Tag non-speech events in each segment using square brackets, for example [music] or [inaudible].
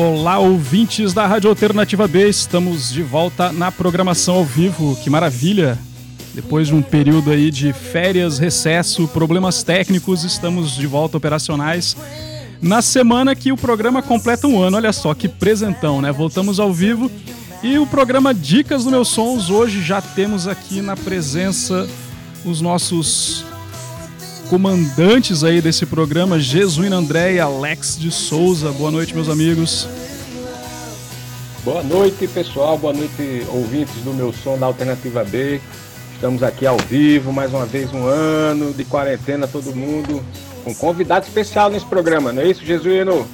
Olá, ouvintes da Rádio Alternativa B, estamos de volta na programação ao vivo. Que maravilha! Depois de um período aí de férias, recesso, problemas técnicos, estamos de volta operacionais. Na semana que o programa completa um ano, olha só que presentão, né? Voltamos ao vivo e o programa Dicas do Meus Sons, hoje já temos aqui na presença os nossos comandantes aí desse programa, Jesuíno André e Alex de Souza. Boa noite, meus amigos. Boa noite, pessoal. Boa noite, ouvintes do meu som da Alternativa B. Estamos aqui ao vivo, mais uma vez um ano de quarentena, todo mundo com convidado especial nesse programa, não é isso, Jesuíno?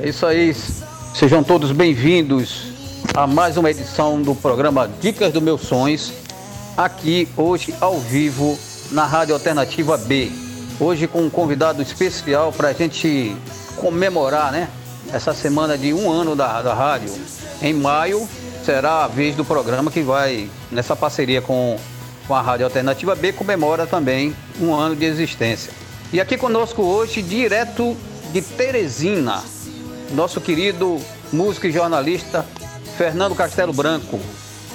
É isso aí. Sejam todos bem-vindos a mais uma edição do programa Dicas do Meus Sonhos, aqui hoje ao vivo na Rádio Alternativa B. Hoje com um convidado especial para a gente comemorar, né? Essa semana de um ano da, da rádio. Em maio será a vez do programa que vai, nessa parceria com, com a Rádio Alternativa B, comemora também um ano de existência. E aqui conosco hoje, direto de Teresina, nosso querido músico e jornalista Fernando Castelo Branco.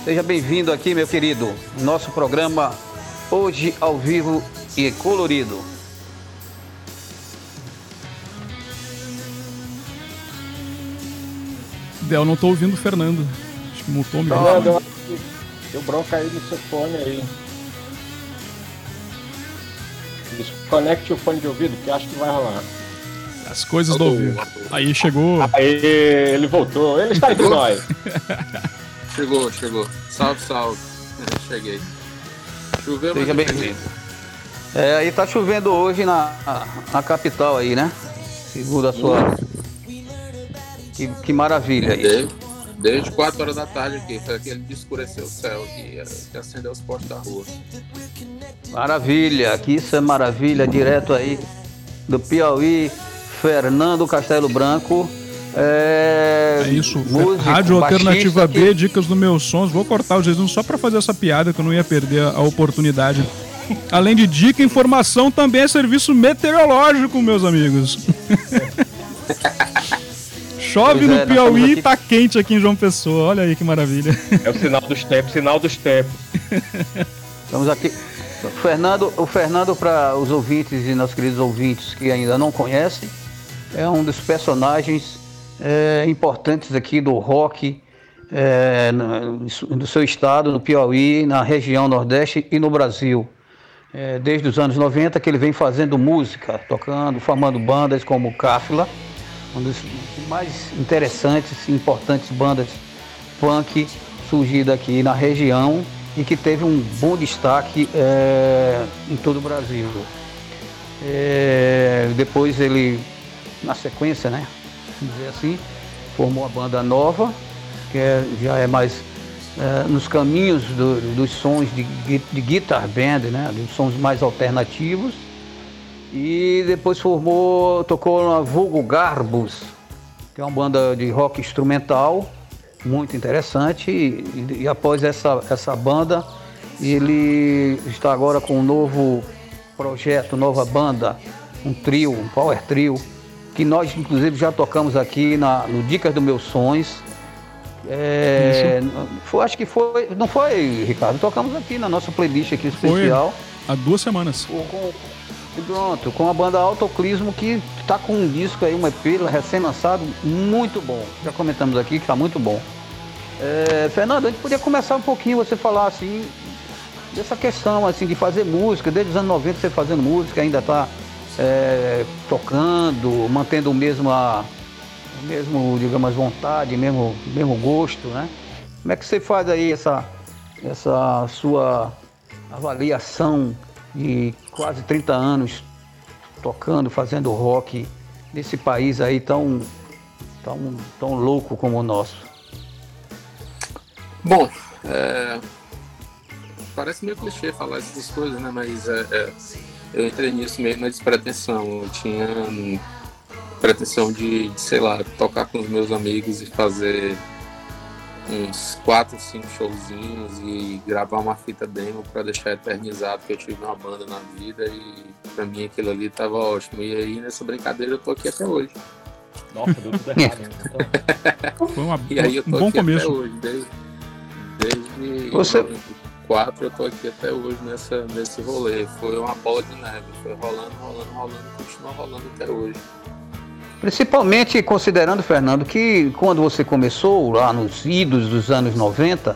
Seja bem-vindo aqui, meu querido, nosso programa hoje ao vivo e colorido. Del, não tô ouvindo o Fernando. Acho que mutou o microfone. Deu, deu bronca aí no seu fone aí. Desconecte o fone de ouvido, que acho que vai rolar. As coisas do ouvido. Aí chegou. Aí ele voltou. Ele está entre [laughs] nós. chegou, chegou. Salve, salve. [laughs] Cheguei. Choveu, Seja bem-vindo. É, aí tá chovendo hoje na, na capital aí, né? Segundo a sua. Que, que maravilha aí. Desde, desde 4 horas da tarde aqui, foi aquele de escurecer o céu aqui, que acendeu os postes da rua. Maravilha, aqui isso é maravilha, direto aí do Piauí, Fernando Castelo Branco. É, é isso, músico, Rádio Alternativa B, que... dicas dos meus sons. Vou cortar o Jesus só para fazer essa piada que eu não ia perder a oportunidade. Além de dica, informação também é serviço meteorológico, meus amigos. [laughs] Chove no é, Piauí e tá quente aqui em João Pessoa. Olha aí que maravilha. É o sinal dos tempos, sinal dos tempos. [laughs] Estamos aqui. O Fernando, o Fernando para os ouvintes e nossos queridos ouvintes que ainda não conhecem, é um dos personagens é, importantes aqui do rock é, do seu estado, no Piauí, na região Nordeste e no Brasil. É, desde os anos 90 que ele vem fazendo música, tocando, formando bandas como Cáfila, uma das mais interessantes e importantes bandas punk surgida aqui na região e que teve um bom destaque é, em todo o Brasil. É, depois ele, na sequência, né, dizer assim, formou a banda nova, que é, já é mais é, nos caminhos do, dos sons de, de guitar band, né, dos sons mais alternativos. E depois formou, tocou na Vulgo Garbus, que é uma banda de rock instrumental, muito interessante. E, e após essa, essa banda, ele está agora com um novo projeto, nova banda, um trio, um power trio, que nós inclusive já tocamos aqui na, no Dicas dos Meus Sonhos. É, foi, acho que foi. Não foi, Ricardo? Tocamos aqui na nossa playlist aqui especial. Foi há duas semanas. Com, pronto, com a banda Autoclismo que está com um disco aí, um EP recém-lançado, muito bom. Já comentamos aqui que está muito bom. É, Fernando, a gente podia começar um pouquinho, você falar assim, dessa questão assim de fazer música, desde os anos 90 você fazendo música, ainda está é, tocando, mantendo o mesmo, a, mesmo, digamos, vontade, mesmo, mesmo gosto, né? Como é que você faz aí essa, essa sua avaliação de quase 30 anos tocando, fazendo rock nesse país aí tão, tão, tão louco como o nosso? Bom, é... parece meio clichê falar essas coisas, né? Mas é, é eu entrei nisso meio na despretensão. Eu tinha pretensão de, de, sei lá, tocar com os meus amigos e fazer uns quatro, cinco showzinhos e gravar uma fita demo para deixar eternizado que eu tive uma banda na vida e para mim aquilo ali tava ótimo. E aí nessa brincadeira eu tô aqui até hoje. Nossa, deu tudo errado. Né? [laughs] Foi uma, e aí eu tô um bom começo. Até hoje, desde, desde Você... 94 eu tô aqui até hoje nessa, nesse rolê. Foi uma bola de neve. Foi rolando, rolando, rolando, continua rolando até hoje. Principalmente considerando, Fernando, que quando você começou lá nos idos dos anos 90,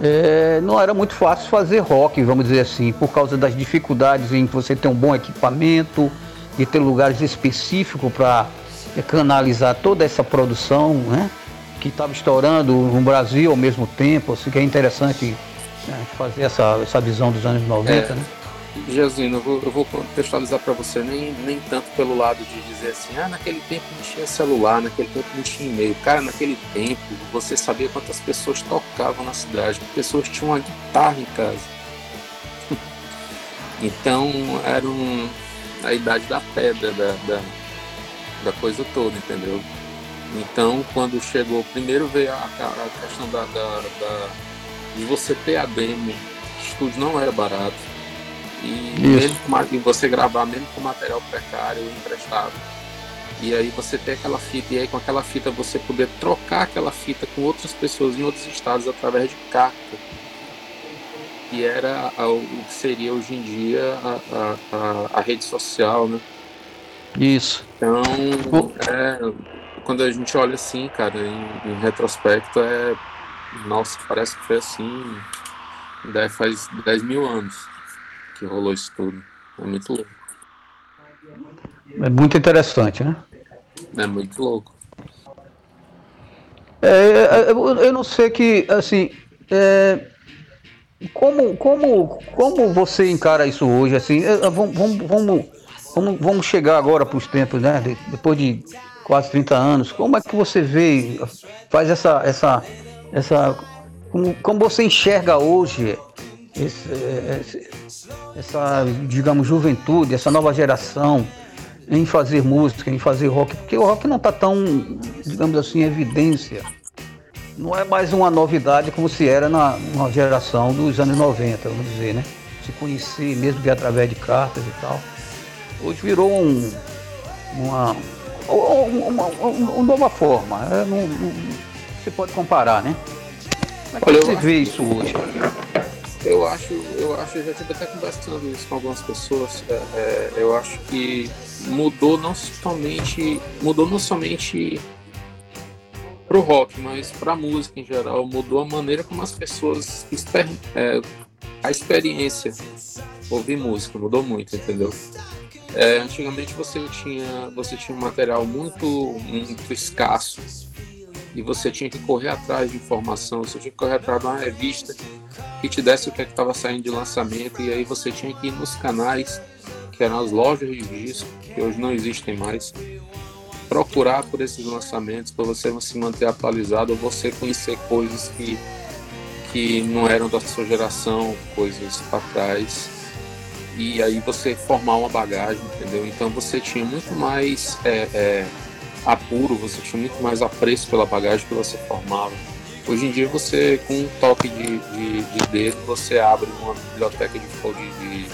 é, não era muito fácil fazer rock, vamos dizer assim, por causa das dificuldades em você ter um bom equipamento, de ter lugares específicos para canalizar toda essa produção, né? Que estava estourando no Brasil ao mesmo tempo, assim que é interessante né, fazer essa, essa visão dos anos 90, é. né? Jesuíno, eu vou, eu vou contextualizar para você, nem, nem tanto pelo lado de dizer assim, ah, naquele tempo não tinha celular, naquele tempo não tinha e-mail. Cara, naquele tempo você sabia quantas pessoas tocavam na cidade, pessoas tinham uma guitarra em casa. [laughs] então era um, a idade da pedra, da, da, da, coisa toda, entendeu? Então quando chegou, primeiro veio a, a questão da, da, da, de você ter a demo, estúdio não era barato e, mesmo com, você gravar mesmo com material precário emprestado. E aí você ter aquela fita, e aí com aquela fita você poder trocar aquela fita com outras pessoas em outros estados através de carta. E era o que seria hoje em dia a, a, a rede social, né? Isso. Então, é, quando a gente olha assim, cara, em, em, retrospecto, é. Nossa, parece que foi assim. Faz 10 mil anos que rolou isso tudo. É muito louco. É muito interessante, né? É muito louco. É, é eu não sei que, assim, é, como, como, como você encara isso hoje, assim, é, vamos, vamos, vamos, vamos chegar agora para os tempos, né, depois de quase 30 anos, como é que você vê, faz essa, essa, essa, como, como você enxerga hoje esse, esse, essa, digamos, juventude, essa nova geração em fazer música, em fazer rock, porque o rock não está tão, digamos assim, em evidência. Não é mais uma novidade como se era na, na geração dos anos 90, vamos dizer, né? Se conhecer mesmo que através de cartas e tal. Hoje virou um, uma, uma, uma, uma nova forma. É, não, você pode comparar, né? Como é que você vê isso hoje? Eu acho, eu acho, eu já tive até conversando isso com algumas pessoas. É, é, eu acho que mudou não somente, mudou não somente pro rock, mas pra música em geral. Mudou a maneira como as pessoas exper, é, a experiência ouvir música mudou muito, entendeu? É, antigamente você tinha, você tinha um material muito, muito escasso e você tinha que correr atrás de informação, você tinha que correr atrás de uma revista que te desse o que é estava saindo de lançamento, e aí você tinha que ir nos canais, que eram as lojas de disco, que hoje não existem mais, procurar por esses lançamentos, para você se manter atualizado, ou você conhecer coisas que, que não eram da sua geração, coisas para trás, e aí você formar uma bagagem, entendeu? Então você tinha muito mais. É, é, apuro, você tinha muito mais apreço pela bagagem que você formava. Hoje em dia você, com um toque de, de, de dedo, você abre uma biblioteca de,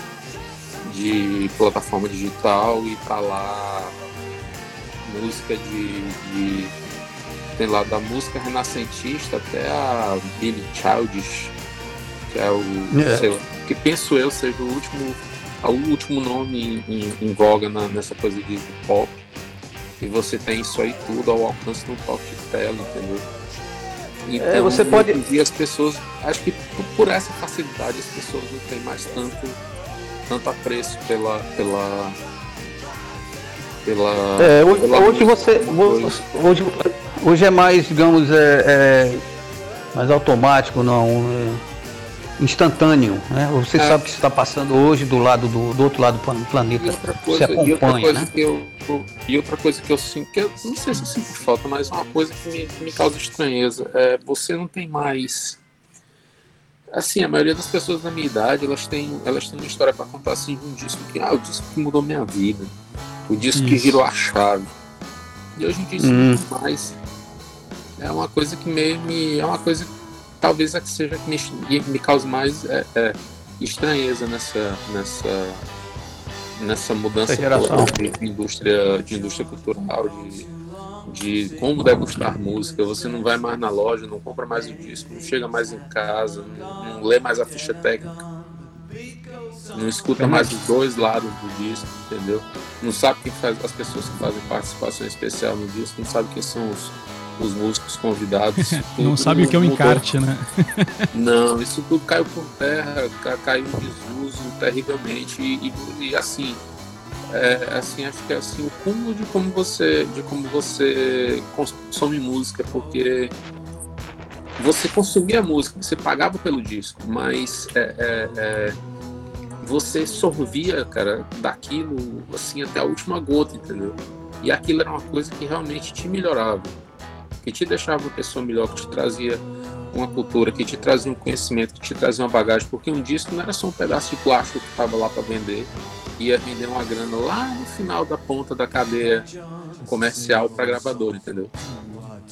de, de plataforma digital e tá lá música de, tem lá da música renascentista até a Billy Childish, que é o. É. que penso eu seja o último o último nome em, em, em voga na, nessa coisa de pop e você tem isso aí tudo ao alcance um toque de tela, entendeu? Então, é, você pode. E as pessoas, acho que por essa facilidade, as pessoas não têm mais tanto, tanto apreço pela. pela pela, é, hoje, pela hoje você hoje, hoje é mais digamos é, é mais automático não é instantâneo, né? Você é. sabe o que está passando hoje do lado do, do outro lado do planeta. Coisa, você acompanha, e outra coisa né? que eu, e outra coisa que eu sinto, que eu não sei se eu sinto falta, mas uma coisa que me, que me causa estranheza é você não tem mais assim, a maioria das pessoas da minha idade, elas têm, elas têm uma história para contar assim de um disco que, ah, o disco que mudou minha vida, o disco isso. que virou a chave. E hoje em dia isso hum. mais. É uma coisa que meio me. É uma coisa talvez a que seja que me, me cause mais é, é, estranheza nessa, nessa, nessa mudança de indústria, de indústria cultural, de, de como degustar música. Você não vai mais na loja, não compra mais o disco, não chega mais em casa, não, não lê mais a ficha técnica, não escuta mais os dois lados do disco, entendeu? Não sabe quem faz as pessoas que fazem participação especial no disco, não sabe quem são os, os músicos convidados. [laughs] não sabe o que é o encarte, né? não, isso tudo caiu por terra, caiu em desuso terrivelmente e, e assim é, assim, acho que é assim, o cúmulo de como você, de como você consome música, porque você consumia música, você pagava pelo disco, mas é, é, é, você sorvia, cara, daquilo assim até a última gota, entendeu? E aquilo era uma coisa que realmente te melhorava, que te deixava uma pessoa melhor, que te trazia uma cultura, que te trazia um conhecimento, que te trazia uma bagagem, porque um disco não era só um pedaço de plástico que estava lá para vender, ia render uma grana lá no final da ponta da cadeia comercial para gravador, entendeu?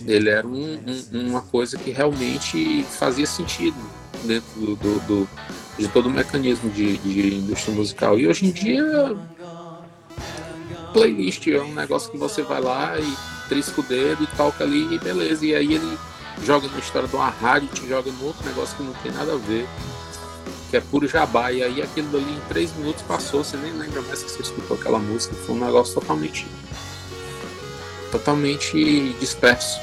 Ele era um, um, uma coisa que realmente fazia sentido dentro do, do, do de todo o mecanismo de, de indústria musical. E hoje em dia, playlist é um negócio que você vai lá e trisca o dedo e toca ali e beleza. E aí ele joga na história de uma rádio, te joga no outro negócio que não tem nada a ver que é puro jabá. E aí aquilo ali em três minutos passou, você nem lembra mais que você escutou aquela música. Foi um negócio totalmente. totalmente disperso.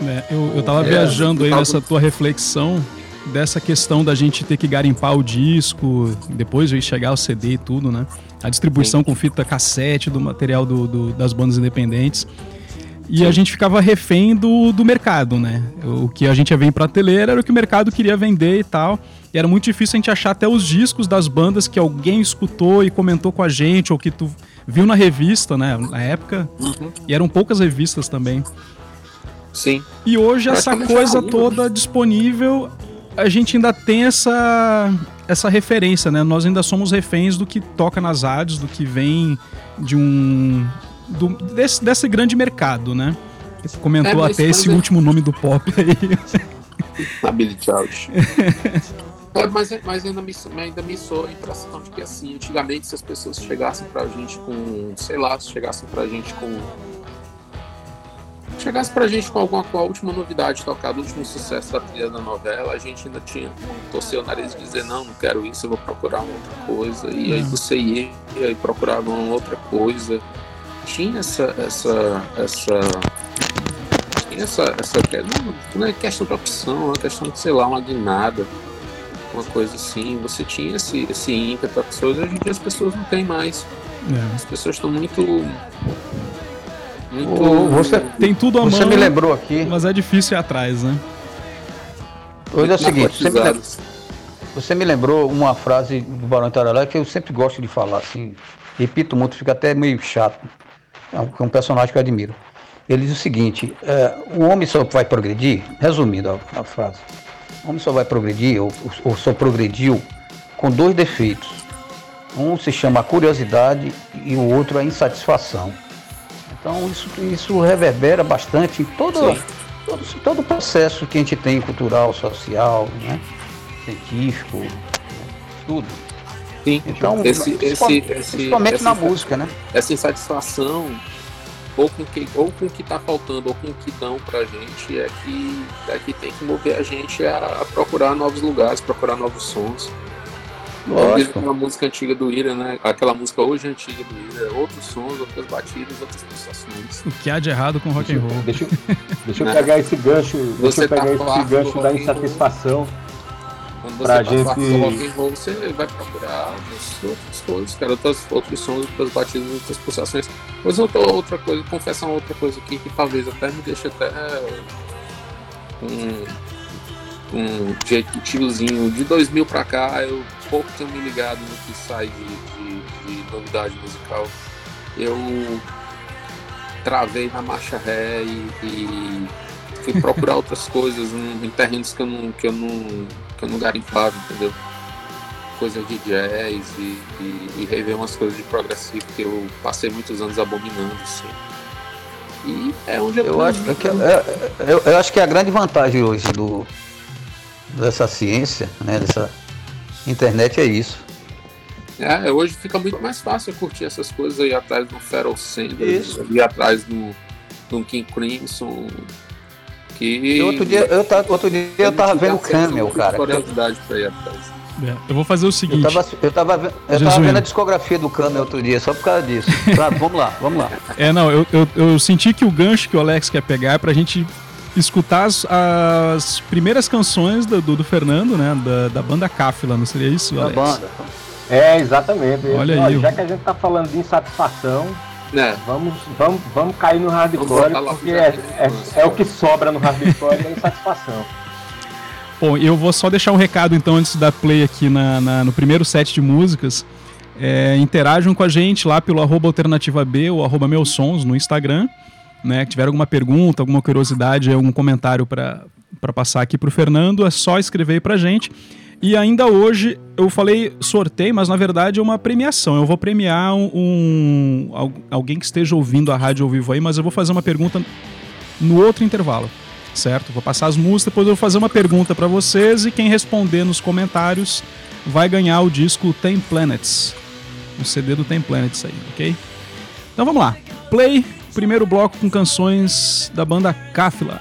É, eu, eu tava é, viajando aí nessa tua reflexão dessa questão da gente ter que garimpar o disco, depois de chegar o CD e tudo, né? A distribuição Sim. com fita cassete do material do, do, das bandas independentes. E a gente ficava refém do, do mercado, né? O que a gente ia ver em prateleira era o que o mercado queria vender e tal. E era muito difícil a gente achar até os discos das bandas que alguém escutou e comentou com a gente, ou que tu viu na revista, né? Na época. Uhum. E eram poucas revistas também. Sim. E hoje essa coisa toda disponível, a gente ainda tem essa, essa referência, né? Nós ainda somos reféns do que toca nas rádios, do que vem de um. Do, desse, desse grande mercado, né? Você comentou é, até esse último nome do pop aí. [laughs] A Billy Charles. É, mas, mas ainda, me, ainda me soa a impressão de que assim, antigamente se as pessoas chegassem pra gente com, sei lá, se chegassem pra gente com. Chegasse pra gente com alguma com a última novidade tocada, o último sucesso da trilha da novela, a gente ainda tinha torcer o nariz e dizer, não, não quero isso, eu vou procurar uma outra coisa. E aí você ia e procurava uma outra coisa. Tinha essa. essa, essa tinha essa, essa não, não é questão de opção, é uma questão de, sei lá, uma guinada uma coisa assim. Você tinha esse, esse ímpeto, as pessoas, hoje em dia as pessoas não têm mais. É. As pessoas estão muito. Muito. Você tem tudo a você mão. Você me lembrou aqui. Mas é difícil ir atrás, né? Hoje é o seguinte, você me, lembrou, você me lembrou uma frase do Barão Tarará que eu sempre gosto de falar, assim, repito muito, fica até meio chato. É um, é um personagem que eu admiro. Ele diz o seguinte: é, o homem só vai progredir, resumindo a, a frase, o homem só vai progredir, ou, ou só progrediu, com dois defeitos. Um se chama curiosidade e o outro a insatisfação. Então isso, isso reverbera bastante em todo, todo, todo o processo que a gente tem cultural, social, né? científico, tudo. Sim, então, esse, principalmente, esse, principalmente esse, na música, né? Essa insatisfação ou com que ou com o que está faltando ou com o que dão para a gente é que é que tem que mover a gente a, a procurar novos lugares, procurar novos sons. Lógico. Uma música antiga do Ira, né? Aquela música hoje antiga do Ira, outros sons, outras batidas, outras pulsações. O que há de errado com rock and roll? Deixa, eu, deixa [laughs] eu pegar esse gancho, Você deixa eu pegar tá esse gancho da insatisfação. Quando você gente... do rock and roll, você vai procurar outras coisas, cara, outros, outros sons, outras batidas, outras pulsações. Mas outra, outra coisa, confessar outra coisa aqui que talvez até me deixe até um, um jeito tiozinho. De 2000 pra cá, eu pouco tenho me ligado no que sai de, de, de novidade musical. Eu travei na marcha ré e, e fui procurar [laughs] outras coisas em, em terrenos que eu não, que eu não que eu não garimpava, entendeu? Coisas de jazz e, e, e rever umas coisas de progressivo que eu passei muitos anos abominando, assim. E é onde eu, eu acho que é, é, eu, eu, acho que é a grande vantagem hoje do dessa ciência, né, dessa internet é isso. É, hoje fica muito mais fácil curtir essas coisas aí atrás do Feral Sanders, ali atrás do um King Crimson. Que. outro dia eu, tava, outro dia eu tava vendo Camel, cara. Curiosidade pra ir atrás. É, eu vou fazer o seguinte. Eu tava, eu tava, eu tava vendo a discografia do Camel outro dia, só por causa disso. [laughs] Pra, vamos lá, vamos lá. É, não, eu, eu, eu, senti que o gancho que o Alex quer pegar é pra gente escutar as, as primeiras canções do, do, do, Fernando, né? Da, da banda Cáfila, não seria isso, Alex? Da banda. É, exatamente. Olha aí. Já que a gente tá falando de insatisfação, é. vamos, vamos, vamos cair no hardcore, porque é, é, é, o que sobra no hardcore, é insatisfação. [laughs] Bom, eu vou só deixar um recado então antes da play aqui na, na no primeiro set de músicas. É, interajam com a gente lá pelo arroba alternativa B ou arroba meus sons no Instagram. Né, que tiver alguma pergunta, alguma curiosidade, algum comentário para passar aqui para o Fernando, é só escrever para a gente. E ainda hoje eu falei sorteio, mas na verdade é uma premiação. Eu vou premiar um, um, alguém que esteja ouvindo a rádio ao vivo aí, mas eu vou fazer uma pergunta no outro intervalo certo? Vou passar as músicas, depois eu vou fazer uma pergunta para vocês e quem responder nos comentários vai ganhar o disco Ten Planets, o CD do Ten Planets aí, ok? Então vamos lá, play, primeiro bloco com canções da banda Cáfila.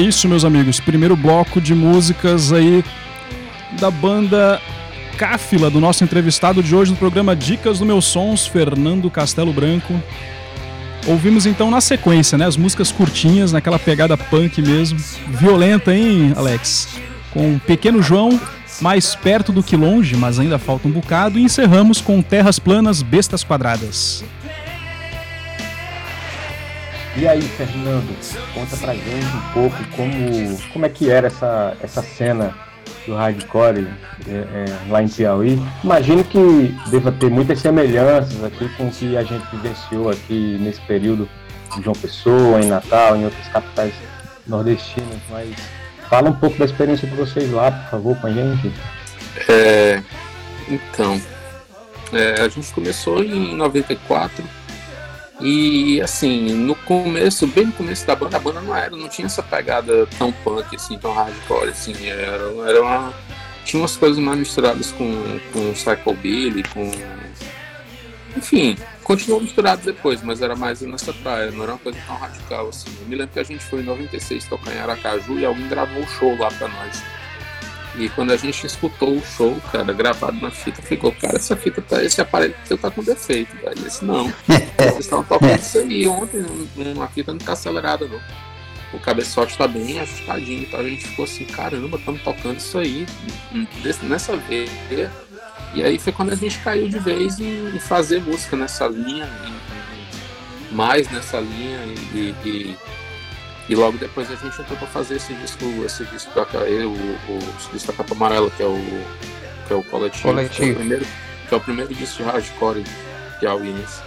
Isso, meus amigos. Primeiro bloco de músicas aí da banda Cáfila, do nosso entrevistado de hoje no programa Dicas do Meus Sons, Fernando Castelo Branco. Ouvimos então na sequência, né? As músicas curtinhas, naquela pegada punk mesmo. Violenta, hein, Alex? Com Pequeno João, mais perto do que longe, mas ainda falta um bocado. E encerramos com Terras Planas, Bestas Quadradas. E aí, Fernando, conta pra gente um pouco como, como é que era essa, essa cena do hardcore é, é, lá em Piauí. Imagino que deva ter muitas semelhanças aqui com o que a gente vivenciou aqui nesse período em João Pessoa, em Natal, em outras capitais nordestinas, mas fala um pouco da experiência de vocês lá, por favor, com a gente. É, então, é, a gente começou em 94 e assim, no começo, bem no começo da banda, a banda não era, não tinha essa pegada tão punk, assim, tão hardcore, assim, era, era uma. Tinha umas coisas mais misturadas com, com psychobilly, com. Enfim, continuou misturado depois, mas era mais nessa praia, não era uma coisa tão radical assim. Eu me lembro que a gente foi em 96 tocar em Aracaju e alguém gravou um show lá pra nós. E quando a gente escutou o show, cara, gravado na fita, ficou, cara, essa fita, tá, esse aparelho teu tá com defeito, velho. Eu disse, não, [laughs] vocês estão tocando isso aí ontem, uma fita não tá acelerada, não. O cabeçote tá bem ajustadinho, então a gente ficou assim, caramba, estamos tocando isso aí nessa vez. E aí foi quando a gente caiu de vez em, fazer música nessa linha, mais nessa linha e, e e logo depois a gente entrou para fazer esse disco, esse disco da o, o, o disco da capa amarela, que é o, que é o coletivo, coletivo. Que, é o primeiro, que é o primeiro disco de hardcore piauiense.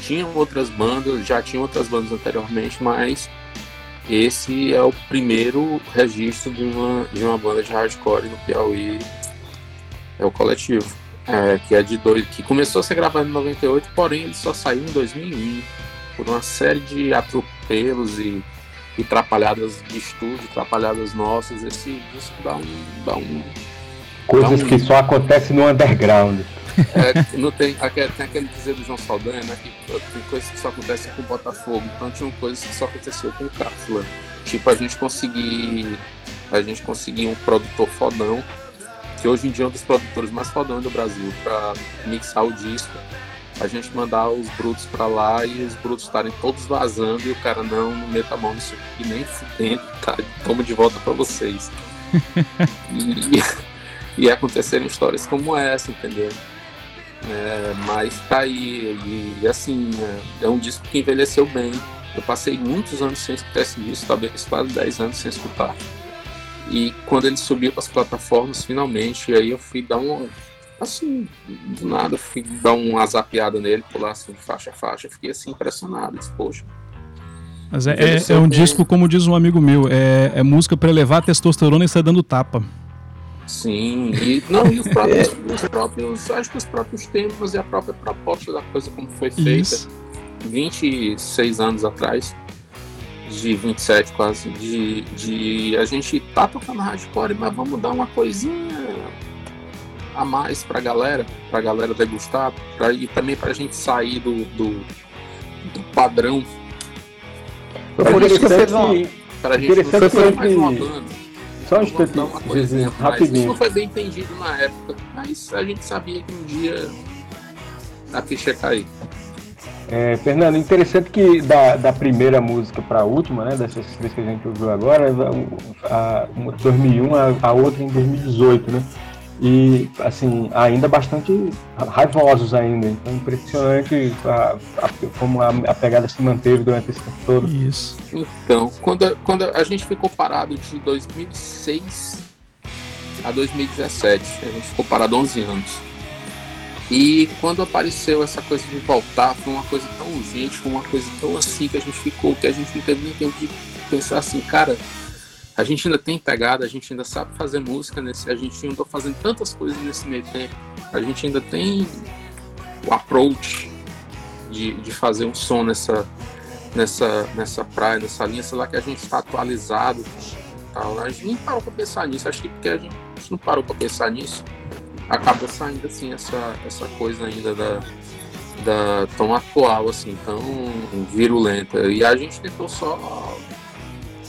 Tinham outras bandas, já tinham outras bandas anteriormente, mas esse é o primeiro registro de uma, de uma banda de hardcore no Piauí, é o coletivo. É, que é de dois, que começou a ser gravado em 98, porém ele só saiu em 2001 por uma série de atropelos e e trapalhadas de estúdio, trapalhadas nossas, esse disco dá um. Dá um Coisas dá um... que só acontecem no underground. É, não tem, tem aquele dizer do João Saldanha, né? Que tem coisas que só acontecem com o Botafogo, então tinha coisas que só aconteceu com o Cáfila. Tipo, a gente conseguir. A gente conseguir um produtor fodão, que hoje em dia é um dos produtores mais fodão do Brasil, para mixar o disco a gente mandar os brutos para lá e os brutos estarem todos vazando e o cara não, não meta a mão nisso aqui nem fudendo, tá? Toma de volta para vocês. [laughs] e, e acontecerem histórias como essa, entendeu? É, mas tá aí, e, e assim, é, é, um disco que envelheceu bem. Eu passei muitos anos sem escutar esse disco, talvez quase 10 anos sem escutar. E quando ele subiu para as plataformas, finalmente, aí eu fui dar uma assim, do nada, fui dar uma zapeada nele, pular assim, faixa a faixa, fiquei assim impressionado, disse, poxa. Mas é, é, é um disco, como diz um amigo meu, é, é música para elevar a testosterona e sair dando tapa. Sim, e não, e os próprios, [laughs] os próprios, acho que os próprios temas e a própria proposta da coisa como foi feita. Isso. 26 anos atrás, de 27 quase, de, de a gente tá tocando hardcore, mas vamos dar uma coisinha a mais para a galera, para a galera degustar, pra, e também para a gente sair do, do, do padrão. Foi por isso que você não. Para a gente não ser mais uma banda. Só um instantinho, rapidinho. Isso não foi bem entendido na época, mas a gente sabia que um dia a ficha ia cair. É, Fernando, interessante que da, da primeira música para a última, né, dessas três que a gente ouviu agora, a, a 2001, a, a outra em 2018, né? E assim ainda bastante raivosos ainda. Então impressionante a, a, como a, a, pegada se manteve durante esse tempo todo. Isso. Então quando, quando a gente ficou parado de 2006 a 2017 a gente ficou parado 11 anos. E quando apareceu essa coisa de voltar foi uma coisa tão urgente foi uma coisa tão assim que a gente ficou que a gente não teve nem tempo de pensar assim cara a gente ainda tem pegada, a gente ainda sabe fazer música, nesse, a gente ainda fazendo tantas coisas nesse meio tempo, a gente ainda tem o approach de, de fazer um som nessa, nessa, nessa praia, nessa linha, sei lá que a gente está atualizado. Tal. A gente nem parou para pensar nisso, acho que porque a gente não parou para pensar nisso, acaba saindo assim essa, essa coisa ainda da, da tão atual, assim, tão virulenta. E a gente tentou só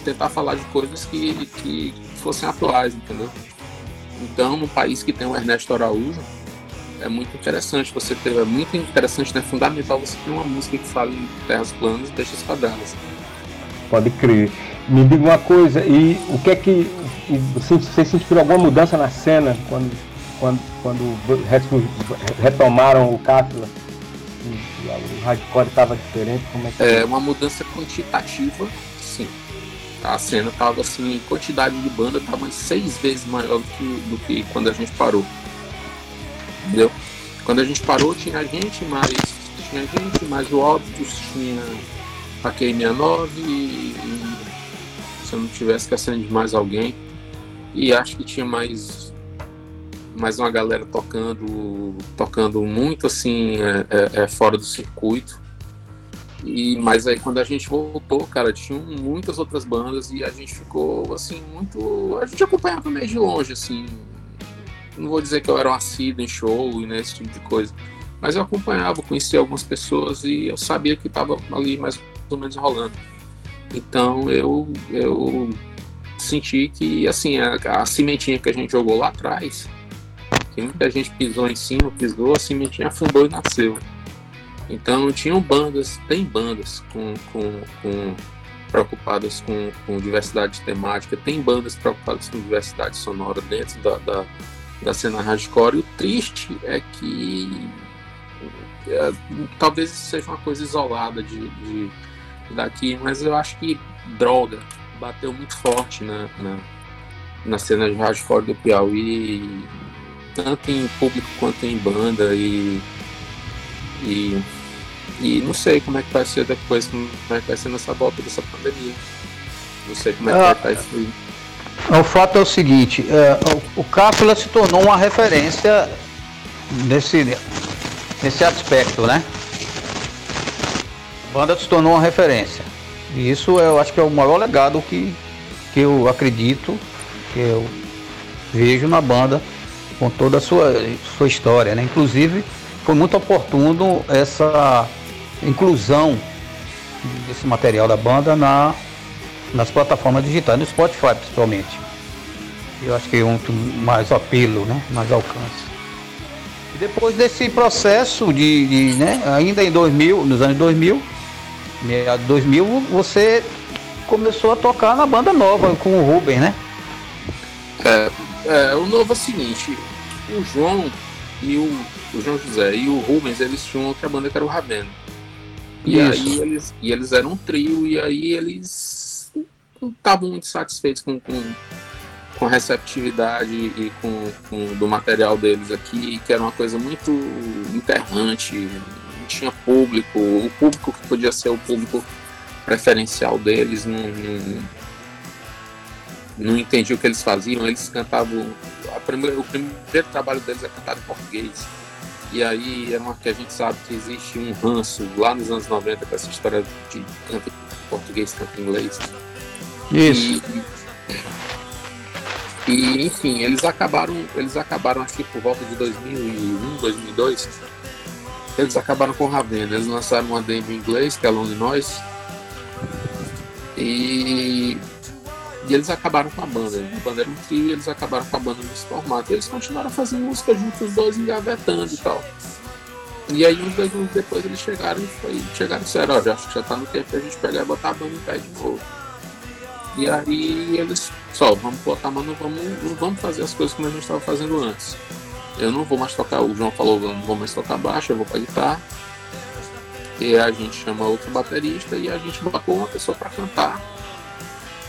tentar falar de coisas que, que fossem atuais, entendeu? Então, num país que tem o Ernesto Araújo, é muito interessante você ter, é muito interessante, né? Fundamental você ter uma música que fale em terras planas e deixa quadradas. Pode crer. Me diga uma coisa, e o que é que você, você sentiu alguma mudança na cena quando, quando, quando retomaram o Cápsula? O hardcore estava diferente? Como é, que é uma mudança quantitativa. A cena estava assim, quantidade de banda estava seis vezes maior do que, do que quando a gente parou. Entendeu? Quando a gente parou tinha gente, mais tinha gente, mais o Optus, tinha a Q69 e, e se eu não tivesse esquecendo de mais alguém. E acho que tinha mais mais uma galera tocando tocando muito assim é, é, é, fora do circuito e mas aí quando a gente voltou cara tinha muitas outras bandas e a gente ficou assim muito a gente acompanhava meio de longe assim não vou dizer que eu era um assíduo em show e nesse tipo de coisa mas eu acompanhava conhecia algumas pessoas e eu sabia que estava ali mais ou menos rolando então eu, eu senti que assim a, a cimentinha que a gente jogou lá atrás, que muita gente pisou em cima, pisou, a cimentinha afundou e nasceu. Então tinham bandas, tem bandas com, com, com preocupadas com, com, diversidade temática, tem bandas preocupadas com diversidade sonora dentro da, da, da cena hardcore. E o triste é que é, talvez seja uma coisa isolada de, de daqui, mas eu acho que droga bateu muito forte na, na, na cena de hardcore do Piauí, tanto em público quanto em banda e, e, e não sei como é que vai ser depois, como é que vai ser nessa volta dessa pandemia. Não sei como é que ah, vai estar isso aí. O fato é o seguinte, é, o, o Cápsula se tornou uma referência nesse, nesse aspecto, né? banda se tornou uma referência. E isso eu acho que é o maior legado que, que eu acredito, que eu vejo na banda com toda a sua, sua história. Né? Inclusive, foi muito oportuno essa inclusão desse material da banda na, nas plataformas digitais, no Spotify principalmente. Eu acho que é muito mais apelo, né? mais alcance. E depois desse processo de, de né? ainda em 2000, nos anos 2000, meados de 2000, você começou a tocar na banda nova com o Ruben, né? É, é, o novo é o seguinte, o João e o, o João José e o Rubens, eles tinham outra banda que era o Ravena. E Isso. aí eles, e eles eram um trio, e aí eles não estavam muito satisfeitos com, com, com a receptividade e com, com do material deles aqui, que era uma coisa muito enterrante, tinha público, o público que podia ser o público preferencial deles não, não, não entendia o que eles faziam, eles cantavam. Primeira, o primeiro trabalho deles é cantar em português. E aí é uma que a gente sabe que existe um ranço lá nos anos 90 com essa história de canto português, canto inglês. Isso. E, e, enfim, eles acabaram, eles acabaram acho que por volta de 2001, 2002, eles acabaram com Ravena. Eles lançaram uma demo em inglês, que é Lonely Noise. E, e eles acabaram com a banda. A banda era um trio eles acabaram com a banda nesse formato. E eles continuaram fazendo música juntos, os dois engavetando e tal. E aí, uns dois anos depois, eles chegaram e foi, chegaram e disseram: Ó, acho que já tá no tempo pra gente pegar e botar a banda em pé de novo. E aí, eles só, vamos botar, mas não vamos, não vamos fazer as coisas como a gente estava fazendo antes eu não vou mais tocar, o João falou, não vou mais tocar baixo, eu vou para guitarra. E a gente chama outro baterista e a gente botou uma pessoa para cantar.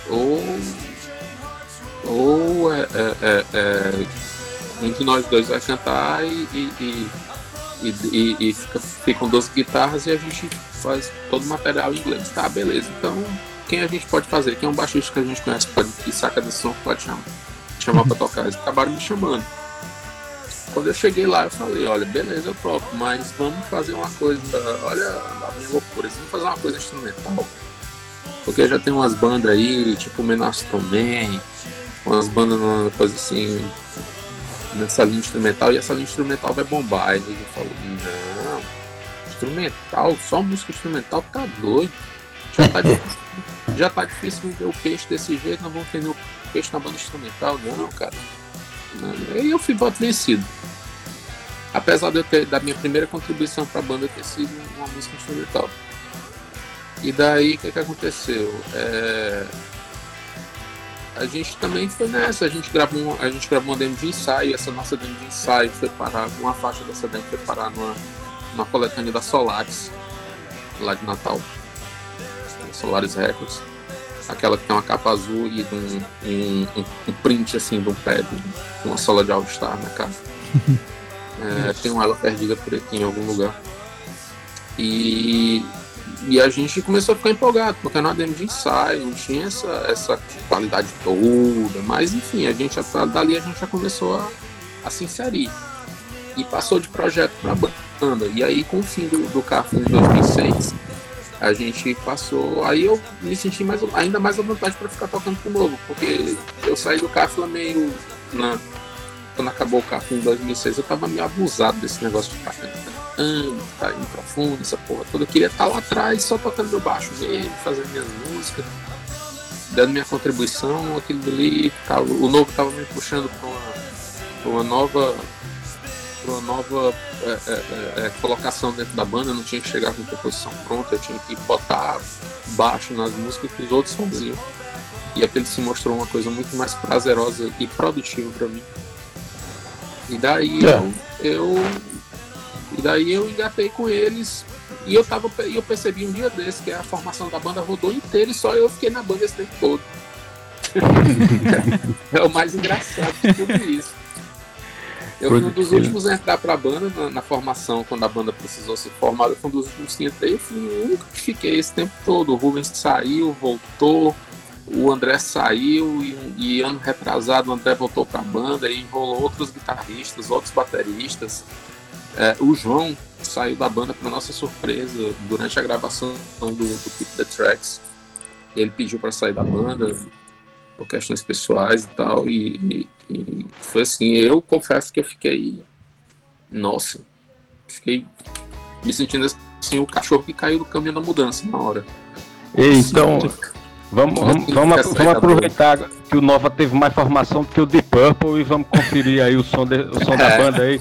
Ou, ou é, é, é, é, um de nós dois vai cantar e, e, e, e, e fica, ficam duas guitarras e a gente faz todo o material em inglês. Tá, beleza. Então, quem a gente pode fazer? Quem é um baixista que a gente conhece pode, que saca desse som, pode chamar, chamar para tocar. Eles acabaram me chamando. Quando eu cheguei lá, eu falei, olha, beleza, eu topo, mas vamos fazer uma coisa, olha a minha loucura, vamos fazer uma coisa instrumental. Porque já tem umas bandas aí, tipo Menastro Man, umas bandas, uma coisa assim, nessa linha instrumental, e essa linha instrumental vai bombar. Aí ele falou, não, instrumental, só música instrumental tá doido. Já tá [laughs] difícil. já tá difícil ver o peixe desse jeito, não vamos ter o peixe na banda instrumental, não, cara. E eu fui voto vencido. Apesar de eu ter, da minha primeira contribuição para a banda ter sido uma música instrumental. E daí o que, que aconteceu? É... A gente também foi nessa, a gente gravou, uma, a gente gravou uma demo de ensaio, essa nossa demo de ensaio foi parar, uma faixa dessa demo foi parar numa, numa coletânea da Solaris, lá de Natal. Solaris Records. Aquela que tem uma capa azul e um, um, um, print assim de um pé, de uma sola de All Star na capa. [laughs] é, tem uma ela perdida por aqui em algum lugar. E e a gente começou a ficar empolgado, porque era uma demo de ensaio, não tinha essa, essa qualidade toda, mas enfim, a gente dali a gente já começou a, a se inserir. E passou de projeto para banda. E aí com o fim do, do em 2006, a gente passou. Aí eu me senti mais, ainda mais à vontade para ficar tocando com o novo, porque eu saí do Carrefour meio. Na, quando acabou o Carrefour em 2006, eu tava meio abusado desse negócio de ficar cantando, tá microfone, essa porra toda. Eu queria estar tá lá atrás só tocando meu baixo mesmo, fazendo minhas músicas, dando minha contribuição, aquilo ali. Tava, o novo tava me puxando para uma, pra uma nova. Uma nova é, é, é, é, colocação dentro da banda, eu não tinha que chegar com composição pronta, eu tinha que botar baixo nas músicas que os outros faziam. E aquele se mostrou uma coisa muito mais prazerosa e produtiva para mim. E daí é. eu, eu, e daí eu engatei com eles e eu tava eu percebi um dia desse que a formação da banda rodou inteira e só eu fiquei na banda esse tempo todo. [laughs] é o mais engraçado de tudo isso. Eu fui um dos últimos a entrar pra banda na, na, formação, quando a banda precisou ser formada, eu fui um dos últimos que entrei, eu fui o único que fiquei esse tempo todo. O Rubens saiu, voltou, o André saiu e, e, ano retrasado o André voltou para a banda e enrolou outros guitarristas, outros bateristas. É, o João saiu da banda para nossa surpresa durante a gravação do, do Keep the Tracks. Ele pediu para sair da banda por questões pessoais e tal. E, e, e, foi assim, eu confesso que eu fiquei. Nossa, fiquei me sentindo assim, o cachorro que caiu do caminho da mudança na hora. então. Vamos, vamos, vamos, vamos aproveitar que o Nova teve mais formação do que o Deep Purple e vamos conferir aí o som, de, o som da banda aí.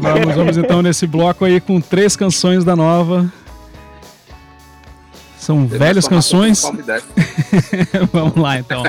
Vamos, vamos então nesse bloco aí com três canções da Nova. São velhas canções. [laughs] vamos lá então.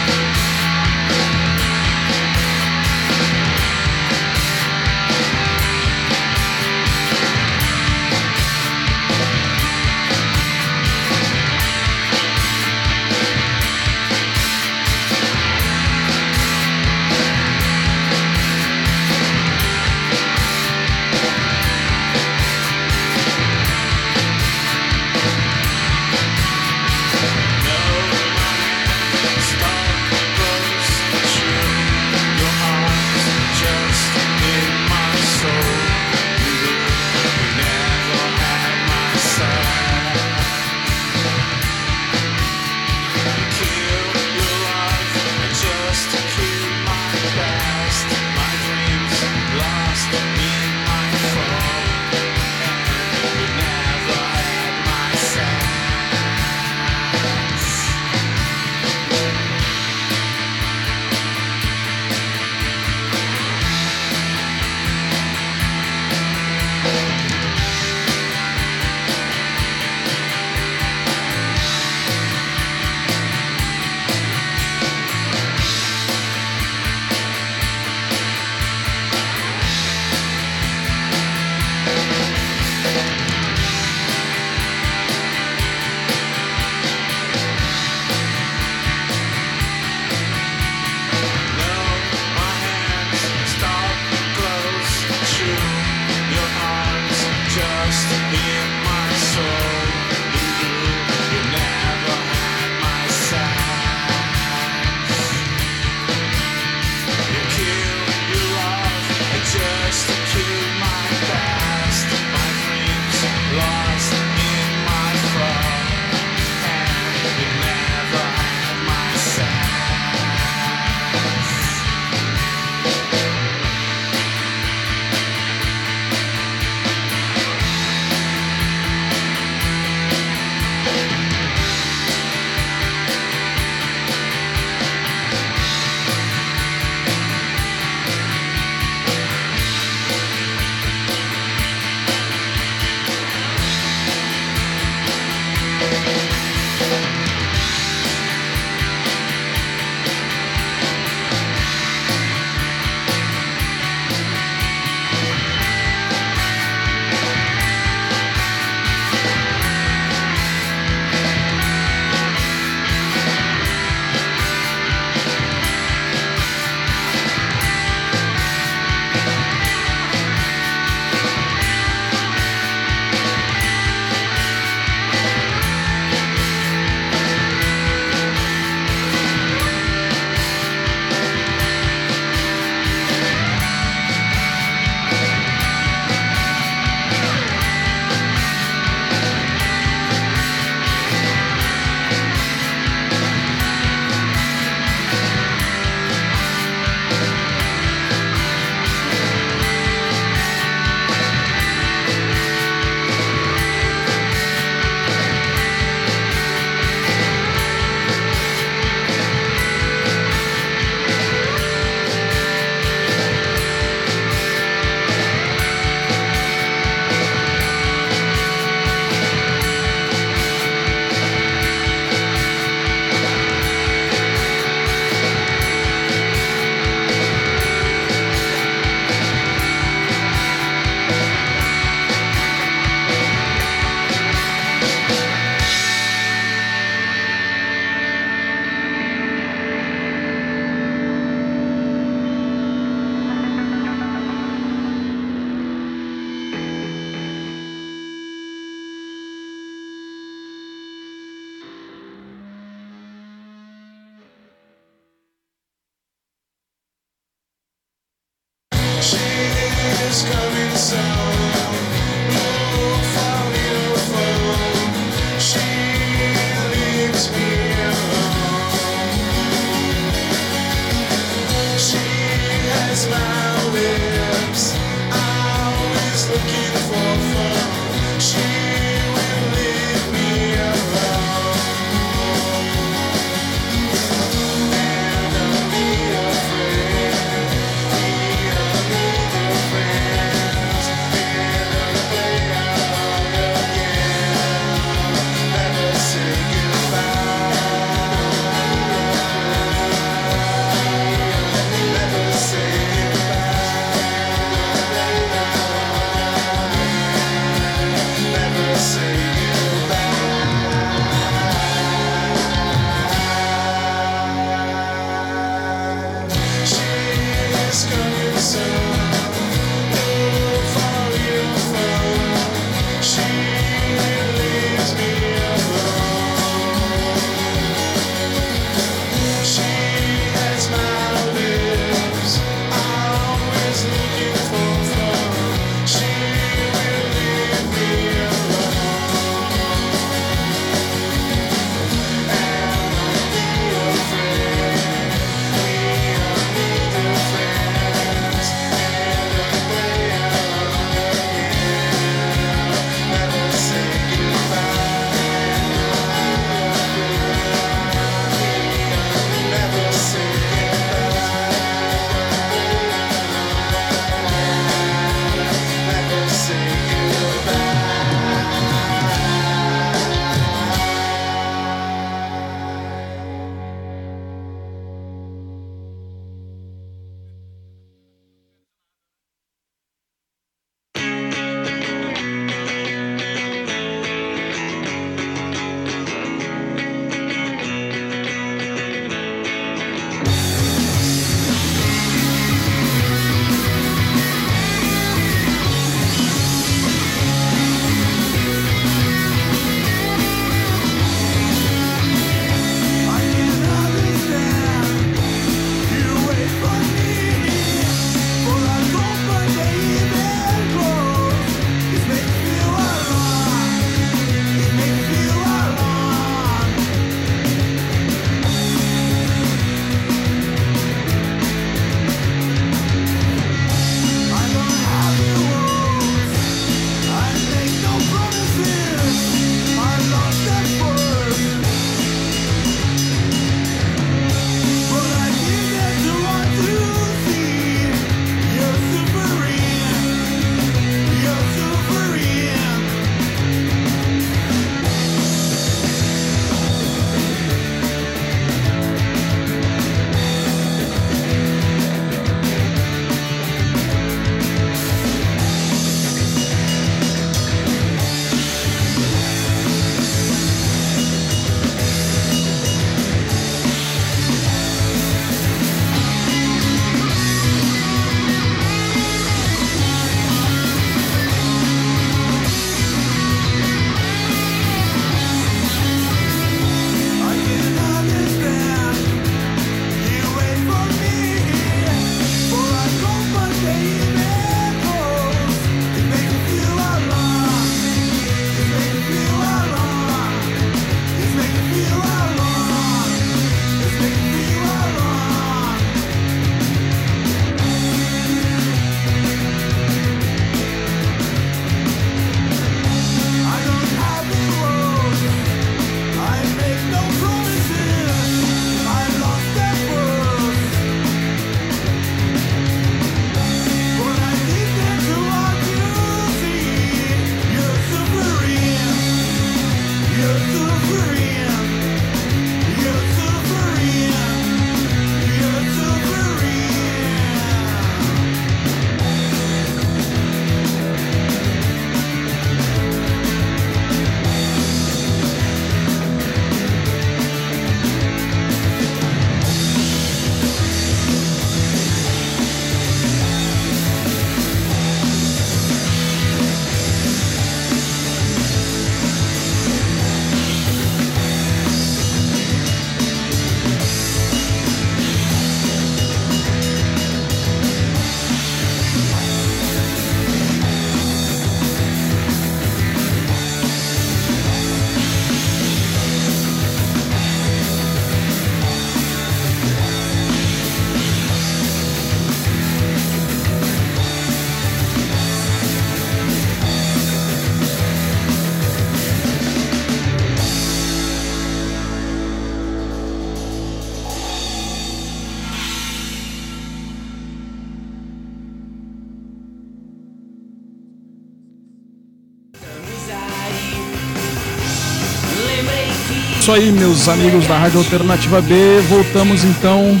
Isso aí, meus amigos da Rádio Alternativa B. Voltamos então.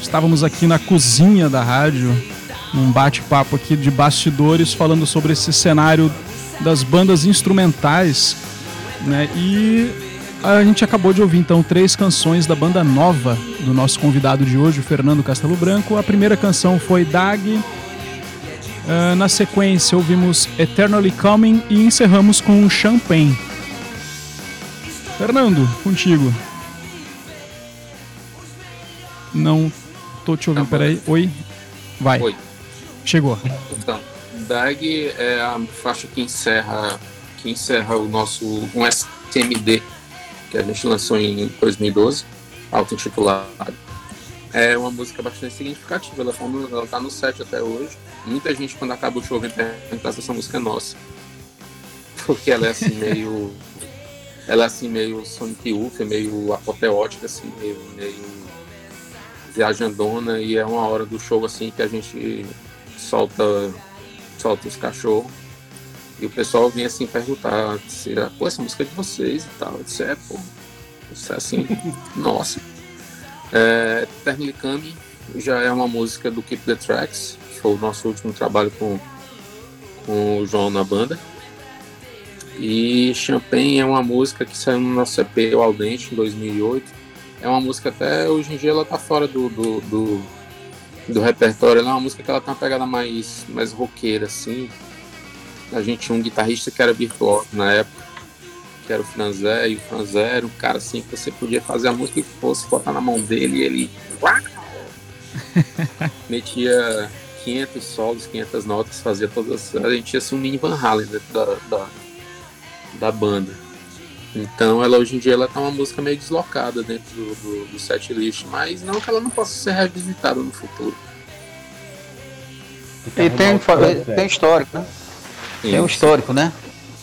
Estávamos aqui na cozinha da rádio, num bate-papo aqui de bastidores, falando sobre esse cenário das bandas instrumentais, né? E a gente acabou de ouvir então três canções da banda nova do nosso convidado de hoje, o Fernando Castelo Branco. A primeira canção foi Dag. Uh, na sequência ouvimos Eternally Coming e encerramos com Champagne. Fernando, contigo. Não tô te ouvindo, tá peraí. Oi? Vai. Oi. Chegou. Então, DAG é a faixa que encerra, que encerra o nosso um SMD que a gente lançou em 2012, auto-intitulado. É uma música bastante significativa, ela, ela tá no set até hoje. Muita gente, quando acaba o show, vem perguntar se essa música é nossa. Porque ela é assim, [laughs] meio ela é assim meio Sonic Youth, é meio apoteótica, assim, meio, meio viajandona e é uma hora do show assim que a gente solta, solta os cachorros e o pessoal vem assim perguntar se era, pô, essa música é de vocês e tal. Eu disse, é, pô, isso é assim, [laughs] nossa. É, Termilicami já é uma música do Keep the Tracks, que foi o nosso último trabalho com, com o João na banda. E Champagne é uma música que saiu no nosso EP O Aldente em 2008. É uma música até hoje em dia ela tá fora do, do, do, do repertório. Ela é uma música que ela tem uma pegada mais, mais roqueira, assim. A gente tinha um guitarrista que era virtuoso na época, que era o Franzé, e o Franzé era um cara assim que você podia fazer a música que fosse, botar na mão dele e ele. [laughs] metia 500 solos, 500 notas, fazia todas. A gente tinha assim um mini Van Halen dentro da, da da banda. Então ela hoje em dia ela tá uma música meio deslocada dentro do, do, do set list, mas não que ela não possa ser revisitada no futuro. E tem, tem histórico, né? Tem um histórico, né?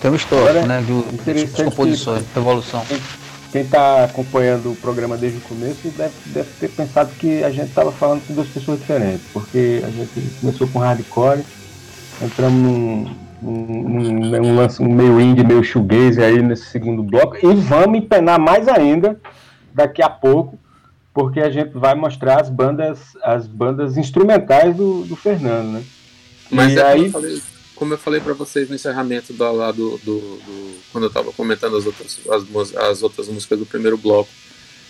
Tem um histórico, né? Do, das composições, da evolução. Quem está acompanhando o programa desde o começo deve, deve ter pensado que a gente estava falando com duas pessoas diferentes, porque a gente começou com hardcore, entramos num, um, um, lance um meio indie, meio shoegaze aí nesse segundo bloco. E vamos empenar mais ainda daqui a pouco, porque a gente vai mostrar as bandas, as bandas instrumentais do, do Fernando, né? Mas e é aí... como eu falei para vocês no encerramento do, lá do, do, do quando eu estava comentando as outras, as, as, outras músicas do primeiro bloco,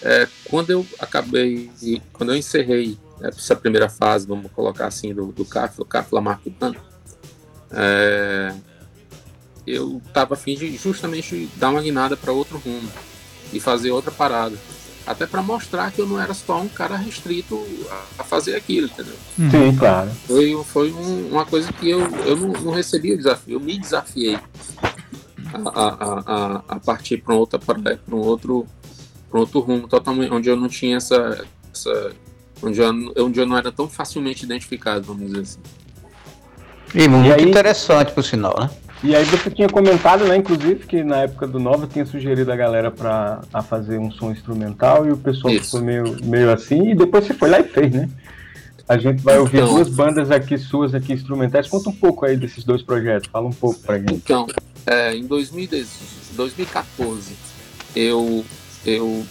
é, quando eu acabei, quando eu encerrei essa primeira fase, vamos colocar assim, do, do Cáfila, Cáfila Marquitano, é, eu estava afim de justamente dar uma guinada para outro rumo e fazer outra parada. Até para mostrar que eu não era só um cara restrito a, fazer aquilo, entendeu? Uhum. Sim, claro. Foi, foi um, uma coisa que eu, eu não, não recebi o desafio, eu me desafiei a, a, a, a partir para outra para um outro para outro rumo totalmente onde eu não tinha essa, essa onde, eu, onde eu não era tão facilmente identificado vamos dizer assim e muito e aí, interessante, por sinal, né? E aí você tinha comentado, né, inclusive, que na época do Nova tinha sugerido a galera para a fazer um som instrumental e o pessoal Isso. ficou meio, meio assim, e depois você foi lá e fez, né? A gente vai ouvir então, duas bandas aqui suas aqui instrumentais. Conta um pouco aí desses dois projetos, fala um pouco pra gente. Então, é, em 2014, eu eu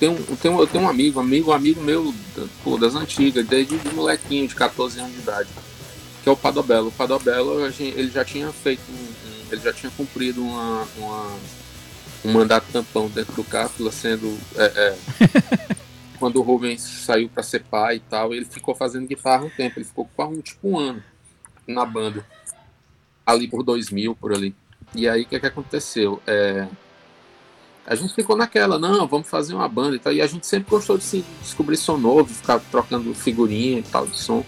tenho, tenho, eu tenho um amigo, amigo, amigo meu pô, das antigas, desde de molequinho de 14 anos de idade que é o Padobello. O Padobello, ele já tinha feito, um, ele já tinha cumprido uma, uma, um mandato tampão dentro do Cápsula, sendo é, é, [laughs] quando o Rubens saiu para ser pai e tal, ele ficou fazendo guitarra um tempo, ele ficou quase um, tipo um ano na banda, ali por 2000, por ali. E aí, o que, que aconteceu? É, a gente ficou naquela, não, vamos fazer uma banda e tal. E a gente sempre gostou de se descobrir som novo, ficar trocando figurinha e tal de som.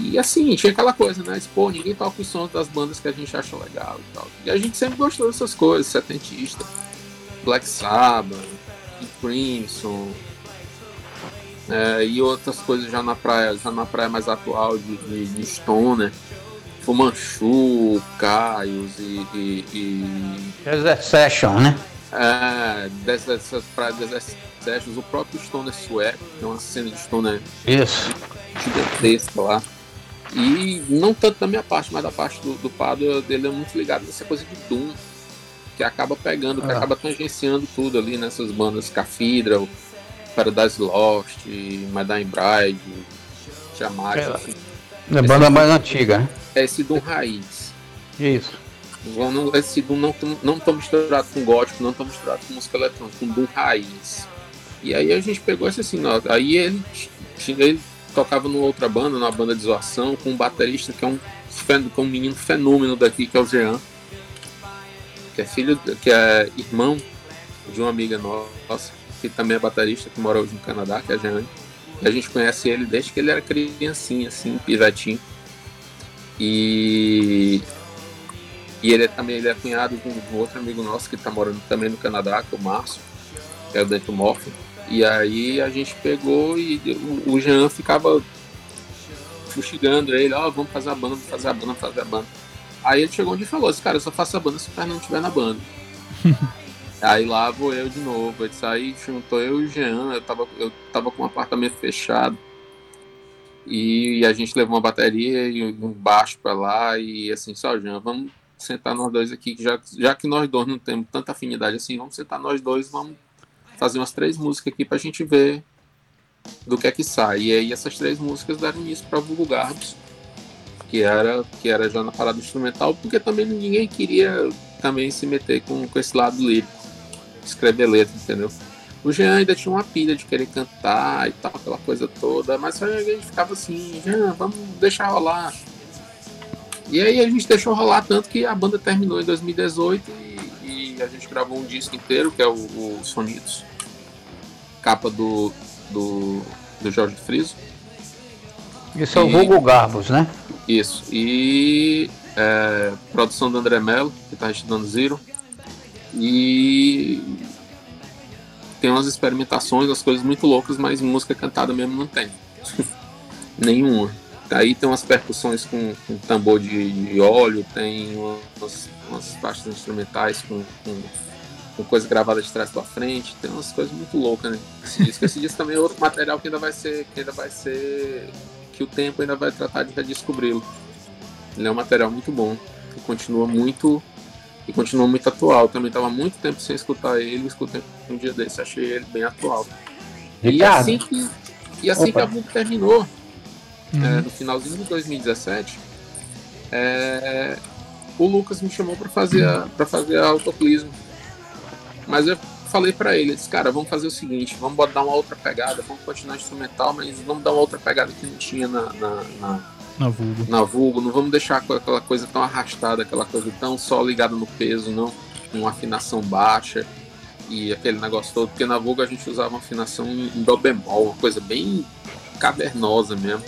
E assim, tinha aquela coisa, né? Pô, ninguém toca os sons das bandas que a gente acha legal e tal. E a gente sempre gostou dessas coisas, setentista. Black Sabbath, Crimson, é, e outras coisas já na praia, já na praia mais atual de, de, de Stoner. Fumanchu, Caios e, e, e. Desert Session, né? É, dessas praias Desert Sessions, o próprio Stoner sueco, é uma cena de Stoner Isso. gigantesca lá. E não tanto da minha parte, mas da parte do, do Pado, dele é muito ligado nessa coisa de Doom. que acaba pegando, que ah. acaba tangenciando tudo ali nessas bandas Cathedral, Paradise Lost, Madame Bride, Tiamat. É, assim. é banda mais antiga, né? É esse Doom Raiz. Isso. Não, esse Doom não, não tô misturado com gótico, não tô misturado com música eletrônica, com Doom Raiz. E aí a gente pegou esse assim, ó, aí ele, ele tocava numa outra banda, numa banda de zoação, com um baterista que é um, que é um menino fenômeno daqui, que é o Jean que é filho, que é irmão de uma amiga nossa, que também é baterista, que mora hoje no Canadá, que é a. E a gente conhece ele desde que ele era criancinha, assim, pivetinho. E, e ele é, também ele é cunhado de um outro amigo nosso que está morando também no Canadá, que é o Márcio, que é o Dentro Morphin. E aí a gente pegou e o, Jean ficava fustigando ele, ó, oh, vamos fazer a banda, vamos fazer a banda, vamos fazer a banda. Aí ele chegou onde e falou assim, cara, eu só faço a banda se o Fernando estiver na banda. [laughs] aí lá vou eu de novo. Aí aí juntou eu e o Jean, eu tava, eu tava com um apartamento fechado. E, e a gente levou uma bateria e um baixo para lá e assim, só Jean, vamos sentar nós dois aqui, já, já que nós dois não temos tanta afinidade assim, vamos sentar nós dois, vamos fazer umas três músicas aqui pra gente ver do que é que sai. E aí essas três músicas deram início para vulgarmos que era que era já na parada instrumental, porque também ninguém queria também se meter com, com esse lado lírico, escrever letra, entendeu? O Jean ainda tinha uma pilha de querer cantar e tal, aquela coisa toda, mas a gente ficava assim, Jean, vamos deixar rolar. E aí a gente deixou rolar tanto que a banda terminou em 2018 e, e a gente gravou um disco inteiro, que é o, o Sonidos, capa do, do, do Jorge Friso. Isso é o Hugo Garbos, né? Isso. E é, produção do André Mello, que está estudando Zero. E tem umas experimentações, as coisas muito loucas, mas música cantada mesmo não tem. [laughs] Nenhuma. Aí tem umas percussões com, com tambor de, de, óleo, tem umas, umas faixas instrumentais com, com, com coisa gravada de trás para frente, tem umas coisas muito loucas, né? Esse disco, esse disco também é outro material que ainda vai ser, que ainda vai ser que o tempo ainda vai tratar de redescobri-lo. Ele é um material muito bom, que continua muito e continua muito atual. Também estava muito tempo sem escutar ele, escutei um dia desse, achei ele bem atual. E assim que, e assim que a book terminou, uhum. é, no finalzinho de 2017, é, o Lucas me chamou para fazer para fazer a autoclismo. Mas eu falei para ele, disse, cara, vamos fazer o seguinte, vamos dar uma outra pegada, vamos continuar instrumental, mas vamos dar uma outra pegada que não tinha na, na, na, na vulgo. Na vulgo, não vamos deixar aquela coisa tão arrastada, aquela coisa tão só ligada no peso, não, com afinação baixa e aquele negócio todo, porque na vulgo a gente usava uma afinação em dó bemol, uma coisa bem cavernosa mesmo.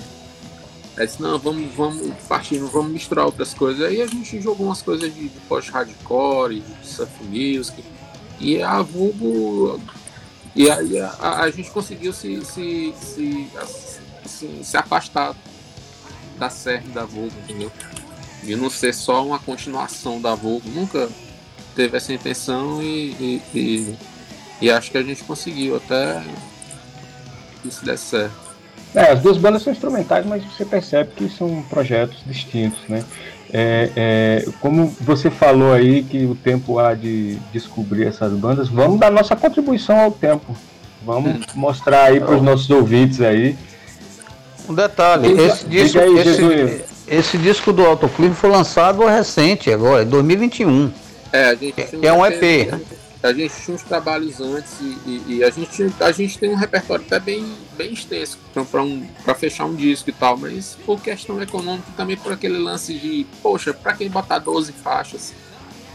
Aí disse, não, vamos, vamos partir, vamos misturar outras coisas. Aí a gente jogou umas coisas de, de post-hardcore, de surf music, e a Vulgo. E aí a, a, a, gente conseguiu se, se, se, se, se afastar da série da Vulgo, entendeu? De não ser só uma continuação da Vulgo. Nunca teve essa intenção e, e, e, e acho que a gente conseguiu até isso desse certo. É, as duas bandas são instrumentais, mas você percebe que são projetos distintos, né? É, é, como você falou aí que o tempo há de descobrir essas bandas, vamos dar nossa contribuição ao tempo. Vamos hum. mostrar aí para os nossos ouvintes aí. Um detalhe, esse disco, aí, esse, esse, disco do Autoclive foi lançado recente agora, em 2021. É, a gente é, é um EP, né? A gente tinha uns trabalhos antes e, e, e, a, gente, a gente tem um repertório até bem, bem extenso para um, fechar um disco e tal, mas por questão econômica também por aquele lance de, poxa, para quem botar 12 faixas,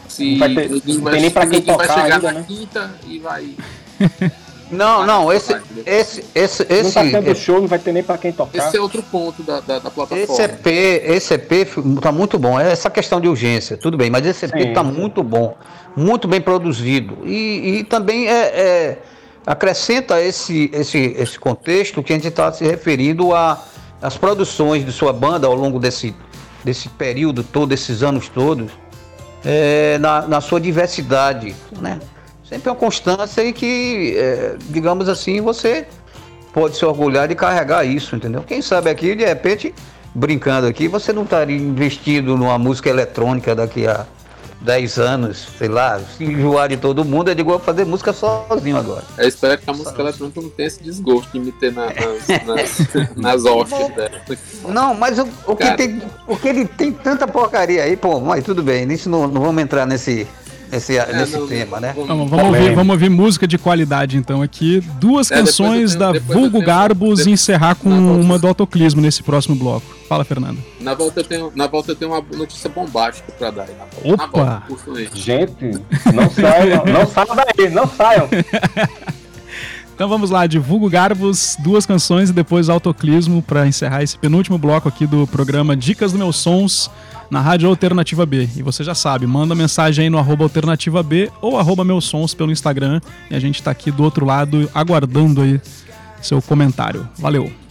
se não vai ter, ninguém vai, nem pra quem tocar vai chegar ainda, na né? quinta e vai. [laughs] Não, não, esse, esse, esse, esse. Não tá tendo esse, show, não vai ter nem para quem tocar. Esse é outro ponto da, da, da, plataforma. Esse EP, esse EP tá muito bom. É essa questão de urgência, tudo bem, mas esse EP sim, tá sim. muito bom muito bem produzido. E, e também é, é, acrescenta esse, esse, esse contexto que a gente está se referindo às produções de sua banda ao longo desse, desse período todo, esses anos todos, é, na, na sua diversidade. Né? Sempre uma constância e que, é, digamos assim, você pode se orgulhar de carregar isso, entendeu? Quem sabe aqui, de repente, brincando aqui, você não estaria investido numa música eletrônica daqui a 10 anos, sei lá, se enjoar de todo mundo, eu digo, vou fazer música sozinho agora. Eu espero que a música eletrônica não tenha esse desgosto de me ter na, nas, nas, [laughs] nas hostes dela. Não, mas o, o que tem, o que ele tem tanta porcaria aí, pô, mas tudo bem, isso não, não vamos entrar nesse, nesse, é, nesse não, tema, né? Vamos, vamos, ouvir, vamos ouvir música de qualidade então aqui. Duas é, canções tenho, da Vulgo Garbos e encerrar com uma do autoclismo nesse próximo bloco. Fala, Fernando. Na volta eu tenho, na volta eu tenho uma notícia bombástica pra dar aí. Na volta. Opa! Na volta, Gente, [laughs] não saiam, não saiam daí, não saiam. [laughs] Então vamos lá, divulgo Garbos, duas canções e depois Autoclismo para encerrar esse penúltimo bloco aqui do programa Dicas do Meus Sons na Rádio Alternativa B. E você já sabe, manda mensagem aí no arroba Alternativa B ou arroba meus sons pelo Instagram e a gente está aqui do outro lado aguardando aí seu comentário. Valeu!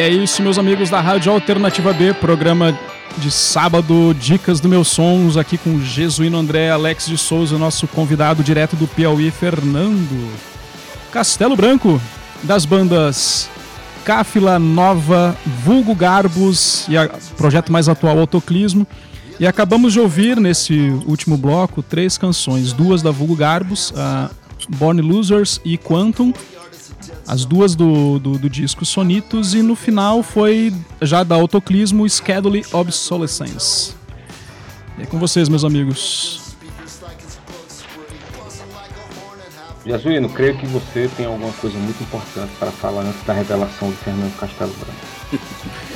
É isso, meus amigos da Rádio Alternativa B, programa de sábado, Dicas do Meus Sons, aqui com Jesuíno André, Alex de Souza, nosso convidado direto do Piauí, Fernando. Castelo Branco, das bandas Cáfila Nova, Vulgo Garbos e o projeto mais atual Autoclismo. E acabamos de ouvir nesse último bloco três canções, duas da Vulgo Garbos, a Born Losers e Quantum, as duas do, do, do, disco Sonitos, e no final foi já da Autoclismo Schedule Obsolescence. E é com vocês, meus amigos. Jesuíno, creio que você tem alguma coisa muito importante para falar antes da revelação do Fernando Castelo Branco.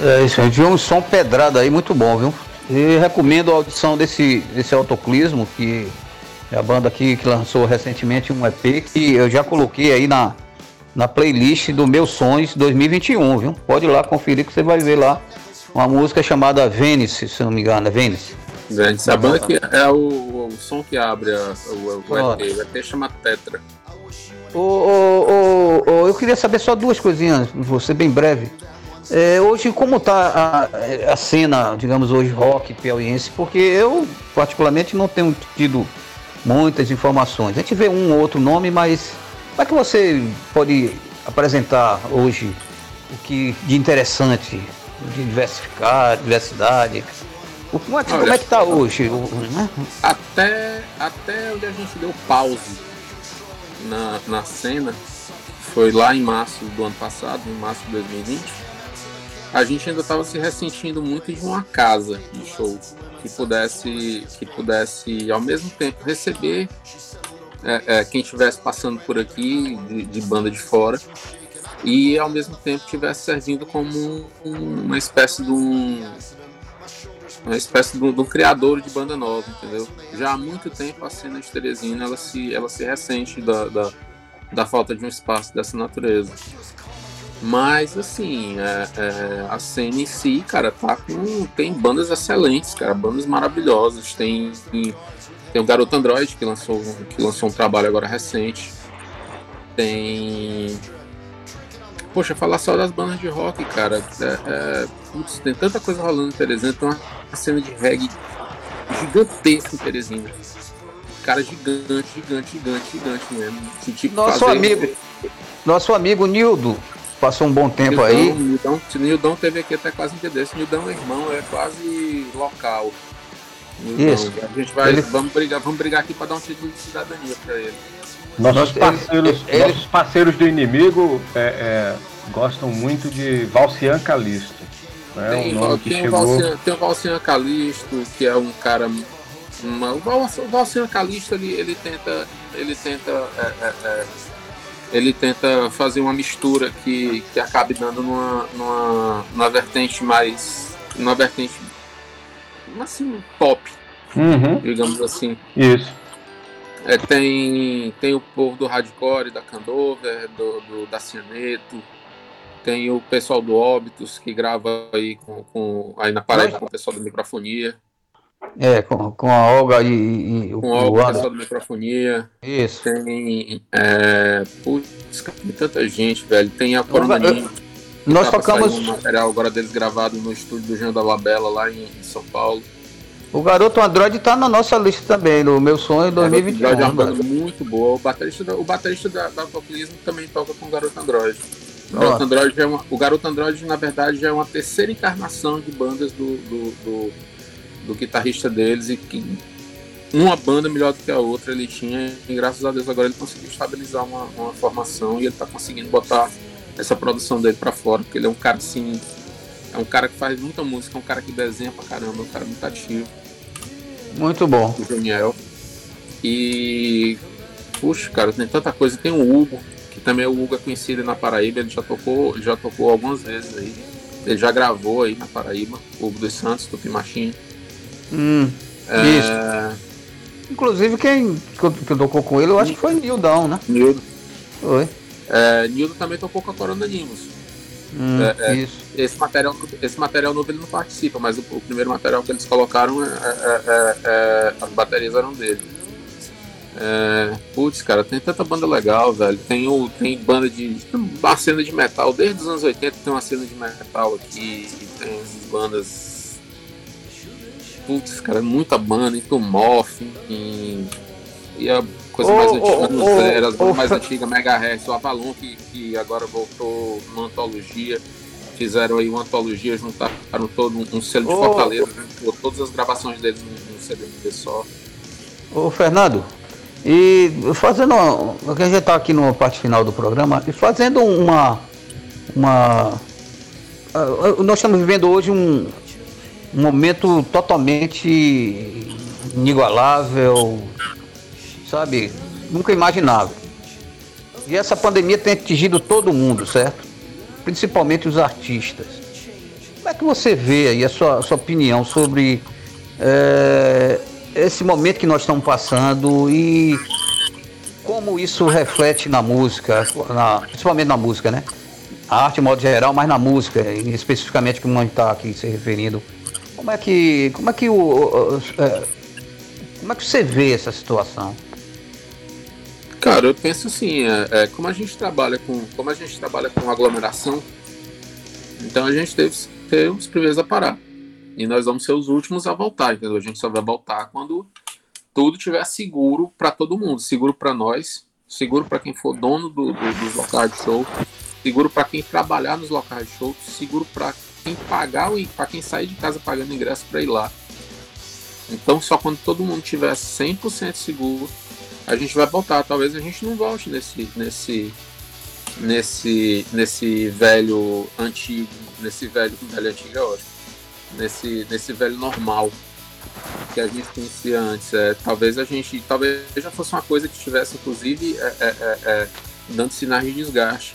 É isso, a gente viu um som pedrado aí, muito bom, viu? E recomendo a audição desse, desse Autoclismo, que é a banda aqui que lançou recentemente um EP, que eu já coloquei aí na, na playlist do Meus Sonhos 2021, viu? Pode ir lá conferir que você vai ver lá uma música chamada Vênice, se não me engano, é Vênice. Vênice, a banda que é o, o som que abre a, o, o EP, o EP chama Tetra. Oh, oh, oh, eu queria saber só duas coisinhas, você bem breve. É, hoje, como está a, a, cena, digamos, hoje rock piauiense? Porque eu, particularmente, não tenho tido muitas informações. A gente vê um ou outro nome, mas como é que você pode apresentar hoje o que de interessante, de diversificar, diversidade? Como é que Olha, está hoje? Né? Até, até onde a gente deu pause na, na cena, foi lá em março do ano passado, em março de 2020, a gente ainda estava se ressentindo muito de uma casa de show que pudesse, que pudesse ao mesmo tempo receber é, é, quem estivesse passando por aqui de, de, banda de fora e ao mesmo tempo estivesse servindo como um, uma espécie de um uma espécie de um, criador de banda nova, entendeu? Já há muito tempo a cena de Teresina ela se, ela se ressente da, da, da falta de um espaço dessa natureza. Mas, assim, é, é, a cena em si, cara, tá com. Tem bandas excelentes, cara, bandas maravilhosas. Tem tem o Garoto Android, que lançou, que lançou um trabalho agora recente. Tem. Poxa, falar só das bandas de rock, cara. É, é... Putz, tem tanta coisa rolando em Teresina. Tem uma cena de reggae gigantesca em Teresina. Cara, gigante, gigante, gigante, gigante mesmo. Nosso fazer... amigo. Nosso amigo Nildo passou um bom tempo Nildão, aí. Nildão, Nildão teve aqui até quase um dia desse. Nildão é irmão, é quase local. Isso. A gente vai, ele... vamos, brigar, vamos brigar aqui para dar um título de cidadania para ele. Nossos parceiros, ele... nossos parceiros do inimigo é, é, gostam muito de Valcian Calisto. Né? Tem, um tem, chegou... Valcian, tem o Valcian Calisto, que é um cara. Uma, o Valcian Calisto ele, ele tenta. Ele tenta. É, é, é, ele tenta fazer uma mistura que, que acabe dando numa, numa, numa vertente mais. Numa vertente assim, pop, uhum. digamos assim. Isso. É, tem, tem o povo do hardcore, da Candover, do, do, da Cianeto, tem o pessoal do Óbitos que grava aí com, com aí na parede com o pessoal da microfonia. É, com, com a Olga e, e o, com a Olga, o pessoal da microfonia. Isso. Tem. É, putz, tem tanta gente, velho. Tem a Coronaninha. Nós tocamos. Um material agora deles gravado no estúdio do Jean da Labela, lá em, em São Paulo. O garoto Android tá na nossa lista também, no meu sonho 2021. Android é uma banda muito boa. O baterista, o baterista da, da Toclismo também toca com o garoto Android. O garoto Android, é uma, o garoto Android, na verdade, é uma terceira encarnação de bandas do, do, do, do guitarrista deles e que uma banda melhor do que a outra ele tinha e graças a Deus agora ele conseguiu estabilizar uma, uma formação e ele tá conseguindo botar essa produção dele para fora, porque ele é um cara assim, é um cara que faz muita música, é um cara que desenha pra caramba, é um cara muito ativo. Muito bom. O Daniel. E. Puxa, cara, tem tanta coisa. Tem o Hugo, que também é o Hugo é conhecido na Paraíba, ele já tocou, já tocou algumas vezes aí. Ele já gravou aí na Paraíba, o Hugo dos Santos, do Pimachim. Hum, é... Isso. Inclusive quem que tocou com ele, eu acho que foi Nildão, né? Nildo. Foi. É, Nildo também tocou com a Corona Nimbus. Hum, é, é, isso. Esse material, esse material novo ele não participa, mas o, o primeiro material que eles colocaram, é, é, é, as baterias eram dele. É, putz, cara, tem tanta banda legal, velho. Tem, o, tem banda de. Tem uma cena de metal. Desde os anos 80 tem uma cena de metal aqui. Tem bandas. Putz, cara, muita banda. Entomorph. E, e a coisa oh, mais antiga oh, zero, as bandas mais antigas, Megahertz, o Avalon, que, que agora voltou numa antologia. Fizeram aí uma antologia, juntaram todo um, um selo de Fortaleza, né? todas as gravações deles num, num CD só. Ô Fernando, e fazendo. A gente está aqui na parte final do programa, e fazendo uma. uma nós estamos vivendo hoje um, um momento totalmente inigualável, sabe? Nunca imaginável. E essa pandemia tem atingido todo mundo, certo? Principalmente os artistas. Como é que você vê aí a sua, a sua opinião sobre é, esse momento que nós estamos passando e como isso reflete na música, na, principalmente na música, né? A arte, de modo geral, mas na música, especificamente como a gente está aqui se referindo. Como é que, como é que o, o, o, é, como é que você vê essa situação? Cara, eu penso assim, é, é, como a gente trabalha com, como a gente trabalha com aglomeração, então a gente que ser os primeiros a parar. E nós vamos ser os últimos a voltar, entendeu? A gente só vai voltar quando tudo tiver seguro para todo mundo, seguro para nós, seguro para quem for dono do, do, dos locais de show, seguro para quem trabalhar nos locais de show, seguro para quem pagar para quem sair de casa pagando ingresso para ir lá. Então, só quando todo mundo tiver 100% seguro, a gente vai voltar. Talvez a gente não volte nesse nesse nesse nesse velho antigo, nesse velho velho antigo é ótimo nesse, nesse velho normal que a gente conhecia antes. É, talvez a gente, talvez já fosse uma coisa que estivesse, inclusive, é, é, é, é dando sinais de desgaste.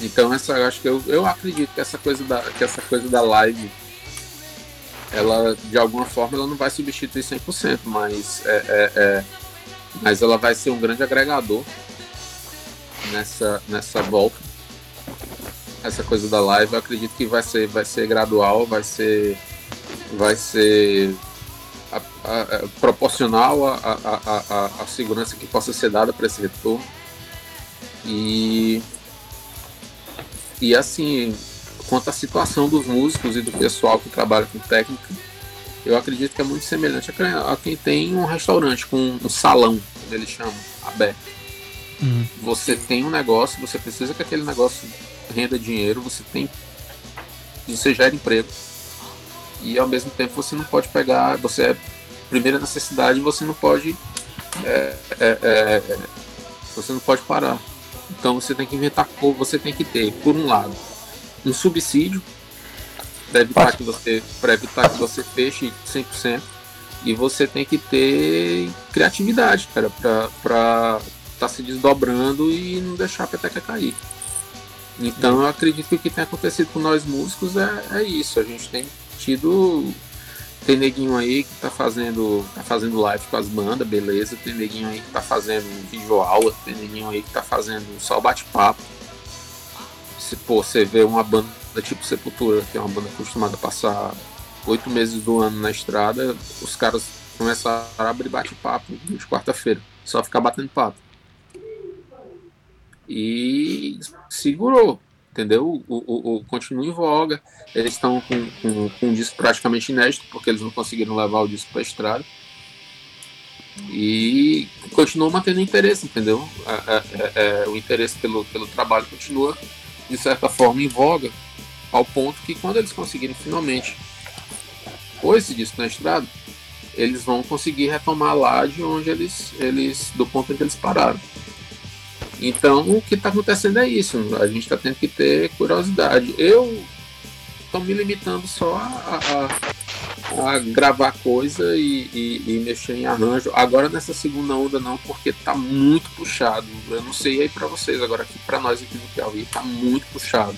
Então essa, acho que eu, eu acredito que essa coisa da, que essa coisa da live, ela de alguma forma ela não vai substituir 100%, mas é, é, é, mas ela vai ser um grande agregador nessa nessa volta essa coisa da live, eu acredito que vai ser, vai ser gradual, vai ser, vai ser a, a, a, proporcional à segurança que possa ser dada para esse retorno. E, e assim, quanto à situação dos músicos e do pessoal que trabalha com técnica, eu acredito que é muito semelhante a quem tem um restaurante com um salão, como eles chamam, aberto. Uhum. Você tem um negócio, você precisa que aquele negócio renda dinheiro, você tem. Você gera emprego. E ao mesmo tempo você não pode pegar. Você é primeira necessidade, você não pode. É, é, é, você não pode parar. Então você tem que inventar você tem que ter, por um lado, um subsídio para evitar que você para evitar que você feche 100% e você tem que ter criatividade, cara, para estar tá se desdobrando e não deixar a peteca cair. Então eu acredito que o que tem acontecido com nós músicos é, é isso. A gente tem tido. Tem neguinho aí que tá fazendo, tá fazendo live com as bandas, beleza. Tem neguinho aí que tá fazendo vídeo aula, tem neguinho aí que tá fazendo só bate-papo. Se pô, você vê uma banda tipo Sepultura, que é uma banda acostumada a passar oito meses do ano na estrada, os caras começaram a abrir bate-papo de quarta-feira, só ficar batendo papo e segurou, entendeu? O, o, o continua em voga. Eles estão com, com, com, um disco praticamente inédito, porque eles não conseguiram levar o disco para estrada. E continuou mantendo interesse, entendeu? É, é, é, é, o interesse pelo, pelo trabalho continua, de certa forma, em voga, ao ponto que quando eles conseguirem finalmente pôr esse disco na estrada, eles vão conseguir retomar lá de onde eles, eles do ponto em que eles pararam. Então, o que está acontecendo é isso. A gente está tendo que ter curiosidade. Eu estou me limitando só a, a, a gravar coisa e, e, e, mexer em arranjo. Agora nessa segunda onda não, porque tá muito puxado. Eu não sei aí para vocês, agora aqui para nós aqui no Piauí tá muito puxado.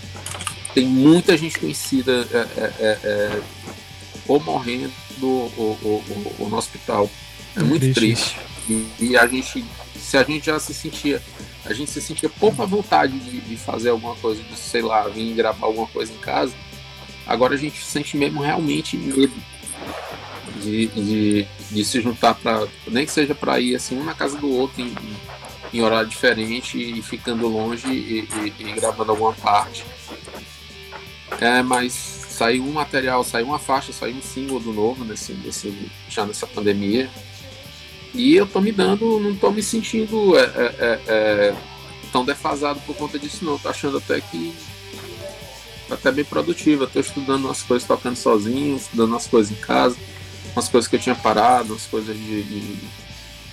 Tem muita gente conhecida é, é, é, é ou morrendo ou, ou, ou, ou, no hospital. É muito triste. E, e a gente, se a gente já se sentia a gente se sentia pouco à vontade de, de, fazer alguma coisa, de, sei lá, vir gravar alguma coisa em casa. Agora a gente sente mesmo realmente medo. de, de, de se juntar para nem que seja para ir assim um na casa do outro em, em horário diferente e ficando longe e, e, e gravando alguma parte. É, mas saiu um material, saiu uma faixa, saiu um single do novo nesse, nesse, já nessa pandemia. E eu tô me dando, não tô me sentindo é, é, é, é tão defasado por conta disso não. Tô achando até que tá até bem produtivo. Eu tô estudando umas coisas tocando sozinho, estudando umas coisas em casa, umas coisas que eu tinha parado, umas coisas de, de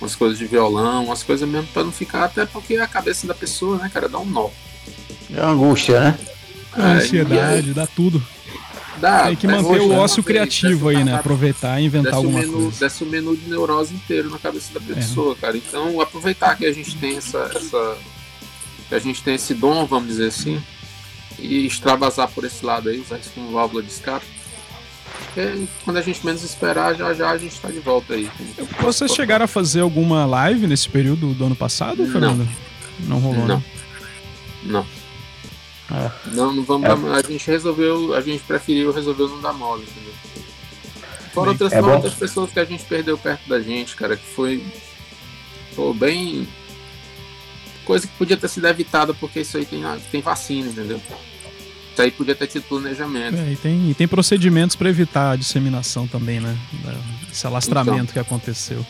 umas coisas de violão, umas coisas mesmo para não ficar, até porque a cabeça da pessoa, né, cara, dá um nó. É angústia, né? É, ansiedade, dá tudo. Dá, Tem que manter o ócio criativo aí, né? Aproveitar e inventar alguma menu, coisa. Desce o menu de neurose inteiro na cabeça da pessoa, é. cara. Então, aproveitar que a gente tem essa, essa. que a gente tem esse dom, vamos dizer assim, e extravasar por esse lado aí, usar isso como válvula de escape. Porque quando a gente menos esperar, já já a gente está de volta aí. Vocês chegaram a fazer alguma live nesse período do ano passado, Fernando? Não, não rolou, não. Né? Não. É. Não, não vamos é. dar, A gente resolveu, a gente preferiu resolver não dar mole, entendeu? Fora outras, é outras pessoas que a gente perdeu perto da gente, cara, que foi. Pô, bem. Coisa que podia ter sido evitada porque isso aí tem, tem vacina, entendeu? Isso aí podia ter tido planejamento. É, e, tem, e tem procedimentos para evitar a disseminação também, né? Esse alastramento então. que aconteceu.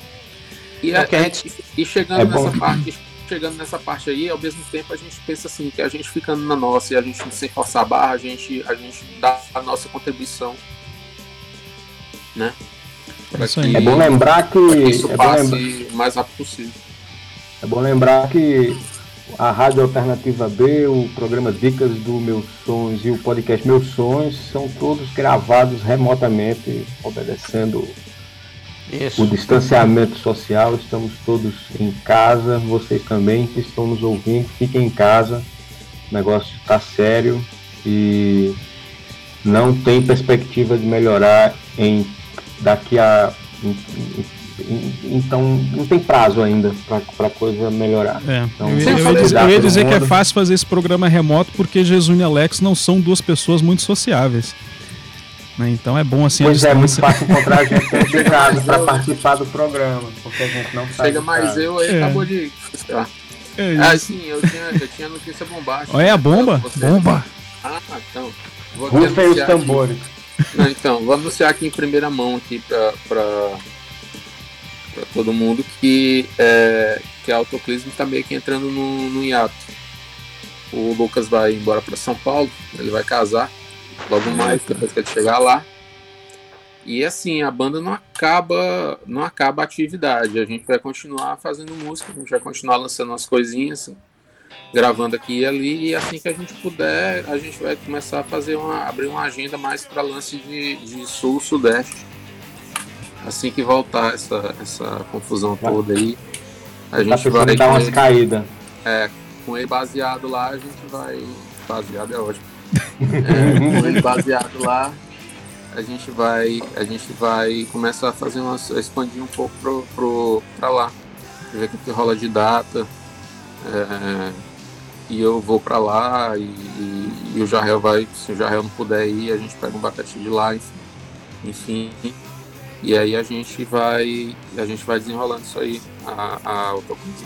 E, é a, a gente, e chegando é nessa parte, chegando nessa parte aí, ao mesmo tempo a gente pensa assim, que a gente ficando na nossa e a gente sem forçar a barra, a gente, a gente dá a nossa contribuição. Né? É, é bom lembrar que. Isso é passe lembra... o mais rápido possível. É bom lembrar que a Rádio Alternativa B, o programa Dicas do Meus Sonhos e o podcast Meus Sonhos são todos gravados remotamente, obedecendo isso. o distanciamento social. Estamos todos em casa, vocês também que estão nos ouvindo, fiquem em casa. O negócio está sério e não tem perspectiva de melhorar em daqui a então não tem prazo ainda para a coisa melhorar. É. Então, eu, eu, eu ia dizer que é fácil fazer esse programa remoto porque Jesus e Alex não são duas pessoas muito sociáveis. Né? Então é bom assim pois a é, muito fácil encontrar gente [laughs] dentro para participar do programa, porque a gente não sabe. Chega mais eu, aí é. acabou de. É ah, sim, eu tinha, eu tinha notícia bombástica. Olha a bomba? Você... Bomba! Ah, então. Vou Rufem os tambores. Não, então, vou anunciar aqui em primeira mão aqui para todo mundo que, é, que a Autoclismo está meio que entrando no, no hiato. O Lucas vai embora para São Paulo, ele vai casar logo mais, depois que ele chegar lá. E assim, a banda não acaba, não acaba a atividade. A gente vai continuar fazendo música, a gente vai continuar lançando umas coisinhas, gravando aqui e ali, e assim que a gente puder, a gente vai começar a fazer uma, abrir uma agenda mais para lance de, de sul, sudeste. Assim que voltar essa, essa confusão toda aí, a gente vai dar umas caídas. É, com ele baseado lá, a gente vai. Baseado é ótimo é, baseado lá, a gente vai, a gente vai começar a fazer uma, a expandir um pouco pro, pro, pra lá, ver o que rola de data. É, e eu vou para lá e, e, e, o Jarrel vai, se o Jarrel não puder ir, a gente pega um bacate de lá, enfim. E aí a gente vai, a gente vai desenrolando isso aí. A, a,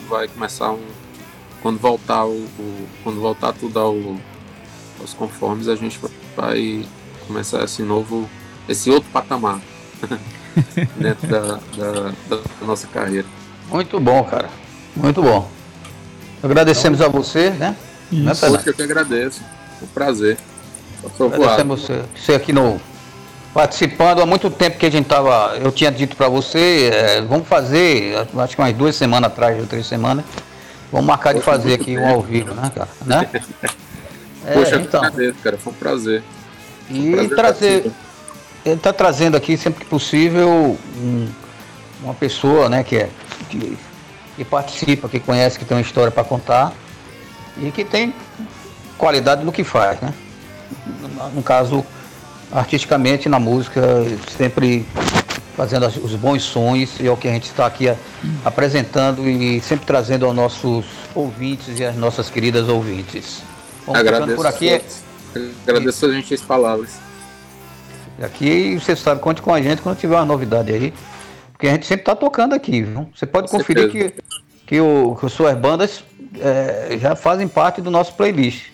vai começar um, quando voltar o, o quando voltar tudo ao aos conformes, a gente vai começar esse novo, esse outro patamar [laughs] dentro da, da, da, nossa carreira. Muito bom, cara. Muito bom. Agradecemos a você, né? Isso. Né, eu que agradeço. Um prazer. Agradecemos você, você aqui no participando há muito tempo que a gente tava. Eu tinha dito para você, é, vamos fazer, acho que umas duas semanas atrás, ou três semanas, vamos marcar de fazer aqui um ao vivo, né, cara? Né? [laughs] É, Poxa, então. agradeço, cara. Foi um prazer. Foi um e prazer trazer. Ele está trazendo aqui sempre que possível um, uma pessoa, né, que, é, que, que participa, que conhece, que tem uma história para contar e que tem qualidade no que faz, né? No, no caso, artisticamente na música, sempre fazendo os bons sonhos e é o que a gente está aqui apresentando e sempre trazendo aos nossos ouvintes e às nossas queridas ouvintes. Vamos Agradeço por aqui. Agradeço as gentis palavras. Aqui você sabe, conte com a gente quando tiver uma novidade aí. Porque a gente sempre está tocando aqui, viu? Você pode com conferir que, que, o, que suas bandas é, já fazem parte do nosso playlist.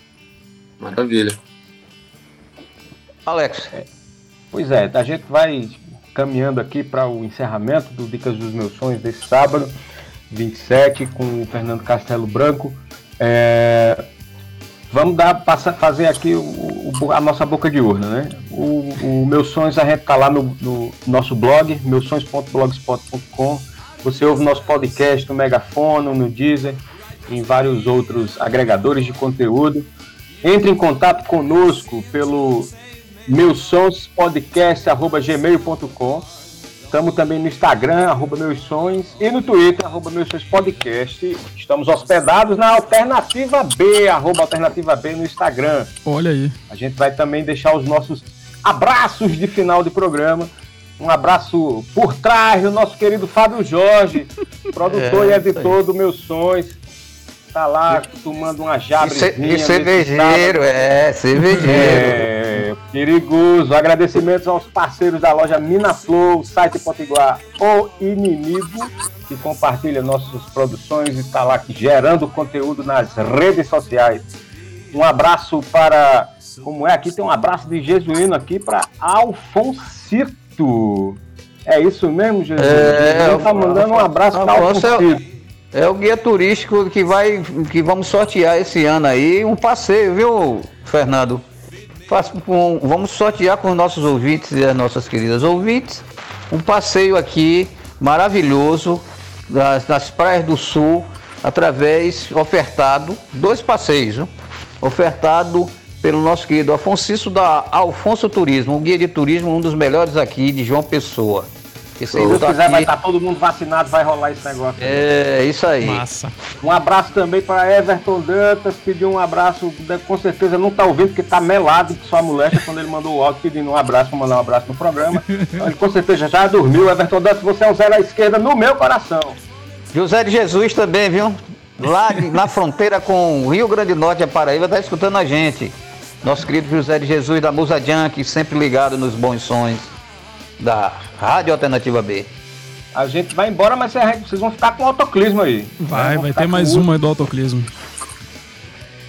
Maravilha. Alex. Pois é, a gente vai caminhando aqui para o encerramento do Dicas dos Meus Sonhos desse sábado, 27, com o Fernando Castelo Branco. É, vamos dar, passar, fazer aqui o, o, a nossa boca de urna, né? O, o Meus Sonhos a gente tá lá no, no nosso blog, meusonhos.blogspot.com. Você ouve nosso podcast no Megafono, no Deezer, em vários outros agregadores de conteúdo. Entre em contato conosco pelo meusonspodcast.gmail.com Estamos também no Instagram, arroba Meus Sonhos, e no Twitter, arroba Meus Sonhos Podcast. Estamos hospedados na Alternativa B, arroba Alternativa B no Instagram. Olha aí. A gente vai também deixar os nossos abraços de final de programa. Um abraço por trás do nosso querido Fábio Jorge, [laughs] produtor é, e editor do Meus Sonhos tá lá tomando uma jabrezinha. E, cervejeiro, é, cervejeiro. É, perigoso. Agradecimentos aos parceiros da loja Minaflow, site Potiguar, o inimigo, que compartilha nossas produções e está lá gerando conteúdo nas redes sociais. Um abraço para, como é aqui, tem um abraço de Jesuíno aqui para Alfonsito. É isso mesmo, Jesus? É, Ele tá mandando um abraço para Alfonsito. É o guia turístico que vai que vamos sortear esse ano aí um passeio, viu, Fernando? vamos sortear com os nossos ouvintes e as nossas queridas ouvintes um passeio aqui maravilhoso das, das praias do sul através ofertado dois passeios, ofertado pelo nosso querido Afonso da Alfonso Turismo, um guia de turismo um dos melhores aqui de João Pessoa. E se Deus quiser, aqui... vai estar todo mundo vacinado, vai rolar esse negócio. É, isso aí. Massa. Um abraço também para Everton Dantas, pediu um abraço, com certeza não está ouvindo, porque está melado de sua moléstia quando ele mandou o áudio pedindo um abraço, para mandar um abraço no programa. [laughs] ele com certeza já dormiu. Everton Dantas, você é um zero à esquerda no meu coração. José de Jesus também, viu? Lá na fronteira com o Rio Grande do Norte e a Paraíba, está escutando a gente. Nosso querido José de Jesus da Musa Junk, sempre ligado nos bons sons da Rádio Alternativa B. A gente vai embora, mas vocês vão ficar com o autoclismo aí. Vai, vai ter mais uma do autoclismo.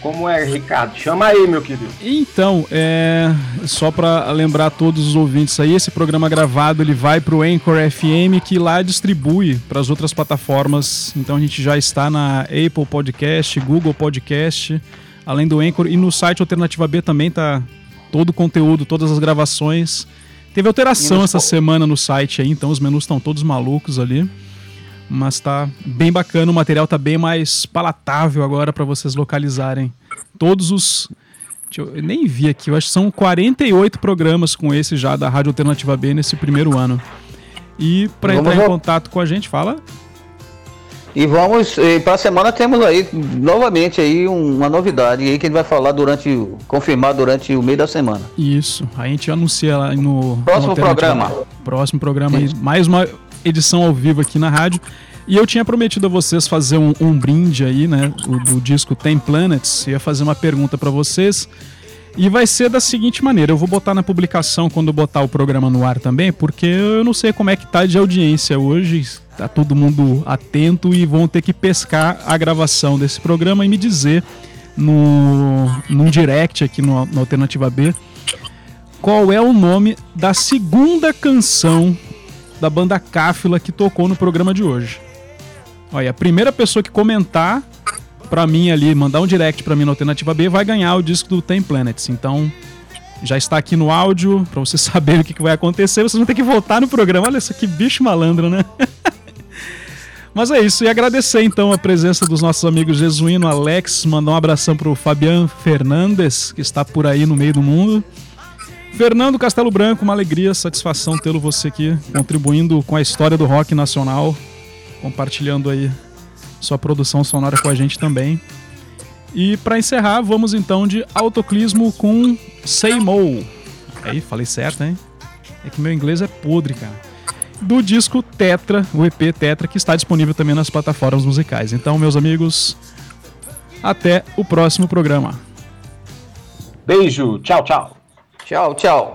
Como é, Ricardo? Chama aí, meu querido. Então, é só para lembrar todos os ouvintes aí, esse programa gravado ele vai para o Anchor FM que lá distribui para as outras plataformas. Então a gente já está na Apple Podcast, Google Podcast, além do Anchor e no site Alternativa B também tá todo o conteúdo, todas as gravações Teve alteração essa semana no site aí, então os menus estão todos malucos ali. Mas tá bem bacana, o material tá bem mais palatável agora para vocês localizarem todos os. Eu nem vi aqui, eu acho que são 48 programas com esse já da Rádio Alternativa B nesse primeiro ano. E para entrar em contato com a gente, fala. E vamos, para a semana temos aí novamente aí uma novidade aí que a gente vai falar durante, confirmar durante o meio da semana. Isso, a gente anuncia lá no próximo no programa. Próximo programa, aí, mais uma edição ao vivo aqui na rádio. E eu tinha prometido a vocês fazer um, um brinde aí, né, o, do disco Tem Planets. Eu ia fazer uma pergunta para vocês. E vai ser da seguinte maneira, eu vou botar na publicação quando eu botar o programa no ar também, porque eu não sei como é que tá de audiência hoje, tá todo mundo atento e vão ter que pescar a gravação desse programa e me dizer no, no direct aqui no, no Alternativa B qual é o nome da segunda canção da banda Cáfila que tocou no programa de hoje. Olha, a primeira pessoa que comentar para mim ali, mandar um direct para mim na Alternativa B, vai ganhar o disco do Ten Planets. Então, já está aqui no áudio, para você [laughs] saber o que, que vai acontecer. Vocês vão ter que voltar no programa. Olha isso que bicho malandro, né? [laughs] Mas é isso, e agradecer então a presença dos nossos amigos Jesuíno, Alex, mandar um abração pro Fabian Fernandes, que está por aí no meio do mundo. Fernando Castelo Branco, uma alegria, satisfação tê-lo você aqui, contribuindo com a história do rock nacional, compartilhando aí sua produção sonora com a gente também. E para encerrar, vamos então de autoclismo com Say Mo. Aí, falei certo, hein? É que meu inglês é podre, cara. Do disco Tetra, o EP Tetra, que está disponível também nas plataformas musicais. Então, meus amigos, até o próximo programa. Beijo, tchau, tchau. Tchau, tchau.